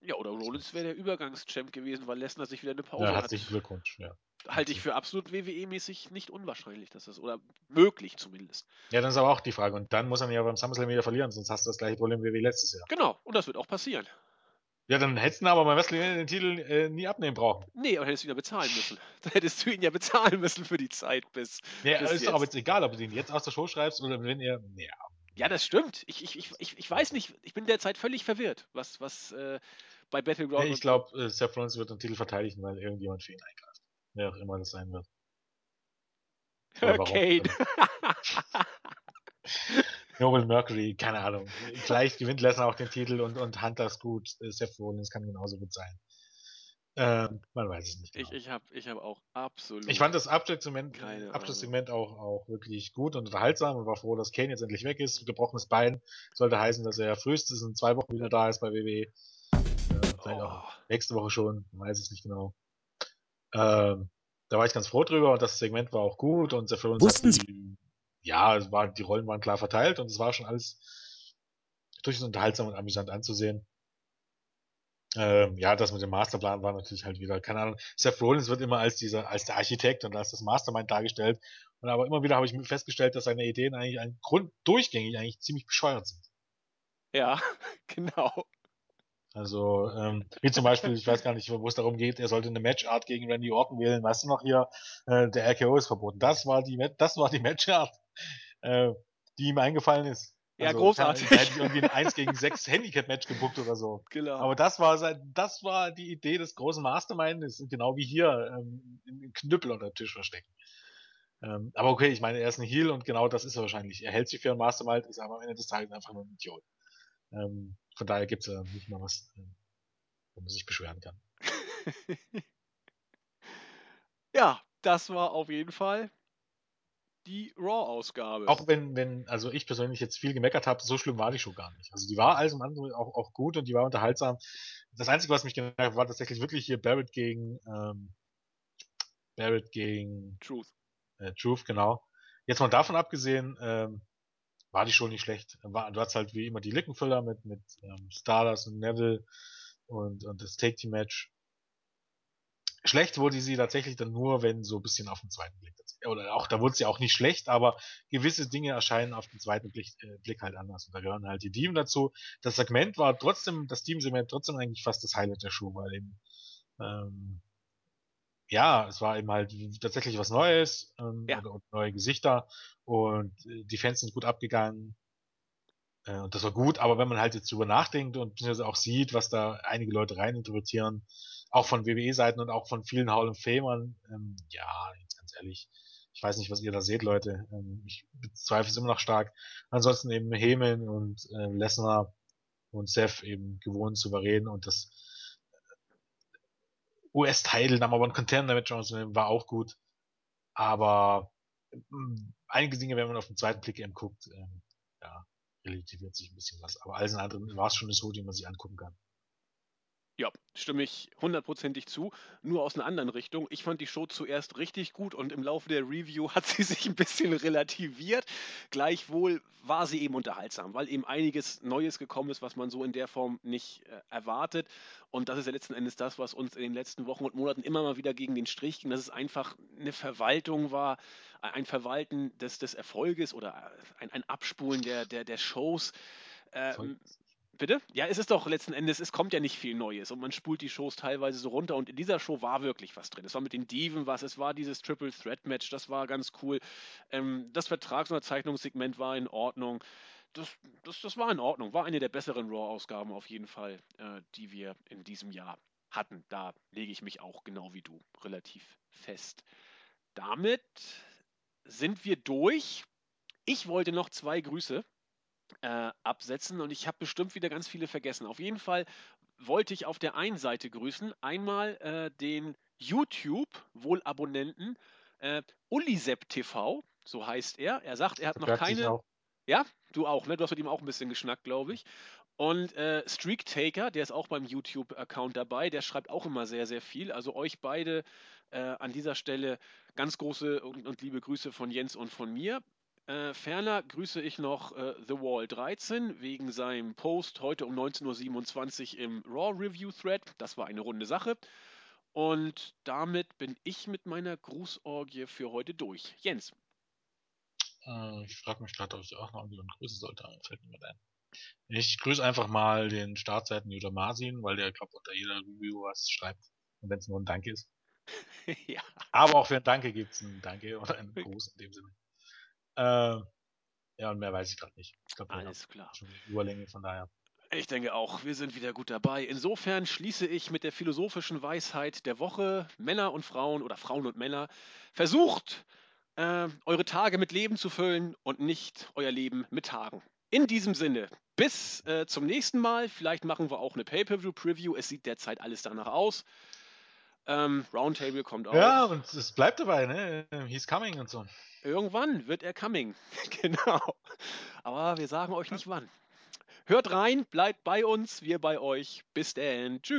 Ja, oder Rollins wäre der Übergangschamp gewesen, weil Lesnar sich wieder eine Pause Ja, hat. herzlichen Glückwunsch, ja. Halte ich für absolut WWE-mäßig nicht unwahrscheinlich, dass das, oder möglich zumindest. Ja, dann ist aber auch die Frage. Und dann muss er ja beim SummerSlam wieder verlieren, sonst hast du das gleiche Problem wie letztes Jahr. Genau, und das wird auch passieren. Ja, dann hättest du aber beim Wrestling den Titel äh, nie abnehmen brauchen. Nee, aber hättest du ihn ja bezahlen müssen. [LAUGHS] Da hättest du ihn ja bezahlen müssen für die Zeit bis. Nee, bis ist doch aber jetzt egal, ob du ihn jetzt aus der Show schreibst oder wenn ihr. Nee, Ja, das stimmt. Ich, ich, ich, ich, weiß nicht, ich bin derzeit völlig verwirrt, was, was äh, bei Battleground. nee ich glaube, äh, Seth Rollins wird den Titel verteidigen, weil irgendjemand für ihn eingreift. Wer auch immer das sein wird. Kane. [LAUGHS] Noble Mercury, keine Ahnung. Vielleicht gewinnt Lesnar auch den Titel und, und Hunter ist gut. Seth Rollins kann genauso gut sein. Ähm, man weiß es nicht. Genau. Ich, ich habe ich hab auch absolut. Ich fand das Abschlusssegment, auch, auch wirklich gut und unterhaltsam und war froh, dass Kane jetzt endlich weg ist. Gebrochenes Bein sollte heißen, dass er frühestens in zwei Wochen wieder da ist bei WWE. Äh, vielleicht auch Oh. nächste Woche schon, man weiß es nicht genau. Ähm, da war ich ganz froh drüber und das Segment war auch gut und Seth Rollins Wussten hat die, ja, es war, die Rollen waren klar verteilt und es war schon alles durchaus unterhaltsam und amüsant anzusehen. Ähm, ja, das mit dem Masterplan war natürlich halt wieder, keine Ahnung, Seth Rollins wird immer als dieser, als der Architekt und als das Mastermind dargestellt. Und aber immer wieder habe ich festgestellt, dass seine Ideen eigentlich ein Grund durchgängig eigentlich ziemlich bescheuert sind. Ja, [LAUGHS] genau. Also, ähm, wie zum Beispiel, ich weiß gar nicht, wo es darum geht, er sollte eine Matchart gegen Randy Orton wählen. Weißt du noch hier, äh, der RKO ist verboten. Das war die, das war die Matchart, [LAUGHS] äh, die ihm eingefallen ist. Ja, Also, großartig. Da hätte ich irgendwie ein 1 gegen 6 Handicap-Match gebuckt oder so. Genau. Aber das war sein, das war die Idee des großen Masterminds, genau wie hier, ähm, einen Knüppel unter den Tisch verstecken. Ähm, aber okay, ich meine, er ist ein Heel und genau das ist er wahrscheinlich. Er hält sich für ein Mastermind, ist aber am Ende des Tages einfach nur ein Idiot. Ähm, von daher gibt's ja nicht mal was, ähm, wo man sich beschweren kann. [LAUGHS] ja, das war auf jeden Fall die Raw-Ausgabe. Auch wenn, wenn, also ich persönlich jetzt viel gemeckert habe, so schlimm war die Show gar nicht. Also die war alles im anderen auch, auch gut und die war unterhaltsam. Das Einzige, was mich genervt hat, war tatsächlich wirklich hier Barrett gegen, ähm, Barrett gegen Truth. äh, Truth, genau. Jetzt mal davon abgesehen, ähm, war die schon nicht schlecht. War, du hast halt wie immer die Lickenfüller mit, mit ähm, Stardust und Neville und, und das Take Team Match. Schlecht wurde sie tatsächlich dann nur, wenn so ein bisschen auf den zweiten Blick. Oder auch, da wurde sie auch nicht schlecht, aber gewisse Dinge erscheinen auf den zweiten Blick, äh, Blick halt anders. Und da gehören halt die Team dazu. Das Segment war trotzdem, das Team-Segment trotzdem eigentlich fast das Highlight der Show, weil eben, ähm, ja, es war eben halt tatsächlich was Neues ähm, Ja. und neue Gesichter und äh, die Fans sind gut abgegangen. Äh, und das war gut, aber wenn man halt jetzt drüber nachdenkt und beziehungsweise auch sieht, was da einige Leute reininterpretieren, auch von WWE-Seiten und auch von vielen Hall of Famern, ähm, ja, jetzt ganz ehrlich, ich weiß nicht, was ihr da seht, Leute. Ähm, ich bezweifle es immer noch stark. Ansonsten eben Heyman und äh, Lesnar und Seth eben gewohnt souverän und das US-Title Number One Contender Johnson war auch gut. Aber ähm, einige Dinge, wenn man auf den zweiten Blick eben guckt, ähm, ja, relativiert sich ein bisschen was. Aber alles in allem war es schon eine Show, die man sich angucken kann. Ja, stimme ich hundertprozentig zu. Nur aus einer anderen Richtung. Ich fand die Show zuerst richtig gut und im Laufe der Review [LAUGHS] hat sie sich ein bisschen relativiert. Gleichwohl war sie eben unterhaltsam, weil eben einiges Neues gekommen ist, was man so in der Form nicht äh, erwartet. Und das ist ja letzten Endes das, was uns in den letzten Wochen und Monaten immer mal wieder gegen den Strich ging, dass es einfach eine Verwaltung war, ein Verwalten des, des Erfolges oder ein, ein Abspulen der, der, der Shows. Ähm, Bitte? Ja, es ist doch letzten Endes, es kommt ja nicht viel Neues und man spult die Shows teilweise so runter und in dieser Show war wirklich was drin. Es war mit den Diven was, es war dieses Triple Threat Match, das war ganz cool. Ähm, das Vertragsunterzeichnungssegment war in Ordnung. Das, das, das war in Ordnung, war eine der besseren Raw-Ausgaben auf jeden Fall, äh, die wir in diesem Jahr hatten. Da lege ich mich auch genau wie du relativ fest. Damit sind wir durch. Ich wollte noch zwei Grüße äh, absetzen und ich habe bestimmt wieder ganz viele vergessen. Auf jeden Fall wollte ich auf der einen Seite grüßen einmal äh, den YouTube-Wohlabonnenten äh, Ulisep TV, so heißt er. Er sagt, er hat noch keine. Ja, du auch, ne? Du hast mit ihm auch ein bisschen geschnackt, glaube ich. Und äh, Streak Taker, der ist auch beim YouTube-Account dabei, der schreibt auch immer sehr, sehr viel. Also euch beide äh, an dieser Stelle ganz große und, und, liebe Grüße von Jens und von mir. Äh, ferner grüße ich noch äh, The Wall 13 wegen seinem Post heute um 19.27 Uhr im Raw Review Thread. Das war eine runde Sache. Und damit bin ich mit meiner Grußorgie für heute durch. Jens. Äh, ich frage mich gerade, ob ich auch noch jemanden grüßen sollte, fällt mir ein. Ich grüße einfach mal den Startseiten Judah Marsin, weil der, glaube unter jeder Review was schreibt. Und wenn es nur ein Danke ist. [LAUGHS] ja. Aber auch für ein Danke gibt es ein Danke oder einen Gruß in dem Sinne. Äh, ja, und mehr weiß ich gerade nicht. Ich glaube, Alles klar. Schon Überlänge, von daher. Ich denke auch, wir sind wieder gut dabei. Insofern schließe ich mit der philosophischen Weisheit der Woche. Männer und Frauen oder Frauen und Männer, versucht, äh, eure Tage mit Leben zu füllen und nicht euer Leben mit Tagen. In diesem Sinne, bis äh, zum nächsten Mal. Vielleicht machen wir auch eine Pay-Per-View-Preview. Es sieht derzeit alles danach aus. Ähm, Roundtable kommt auch. Ja, und es bleibt dabei, ne? He's coming und so. Irgendwann wird er coming. [LAUGHS] genau. Aber wir sagen euch nicht wann. Hört rein, bleibt bei uns, wir bei euch. Bis dann. Tschüss.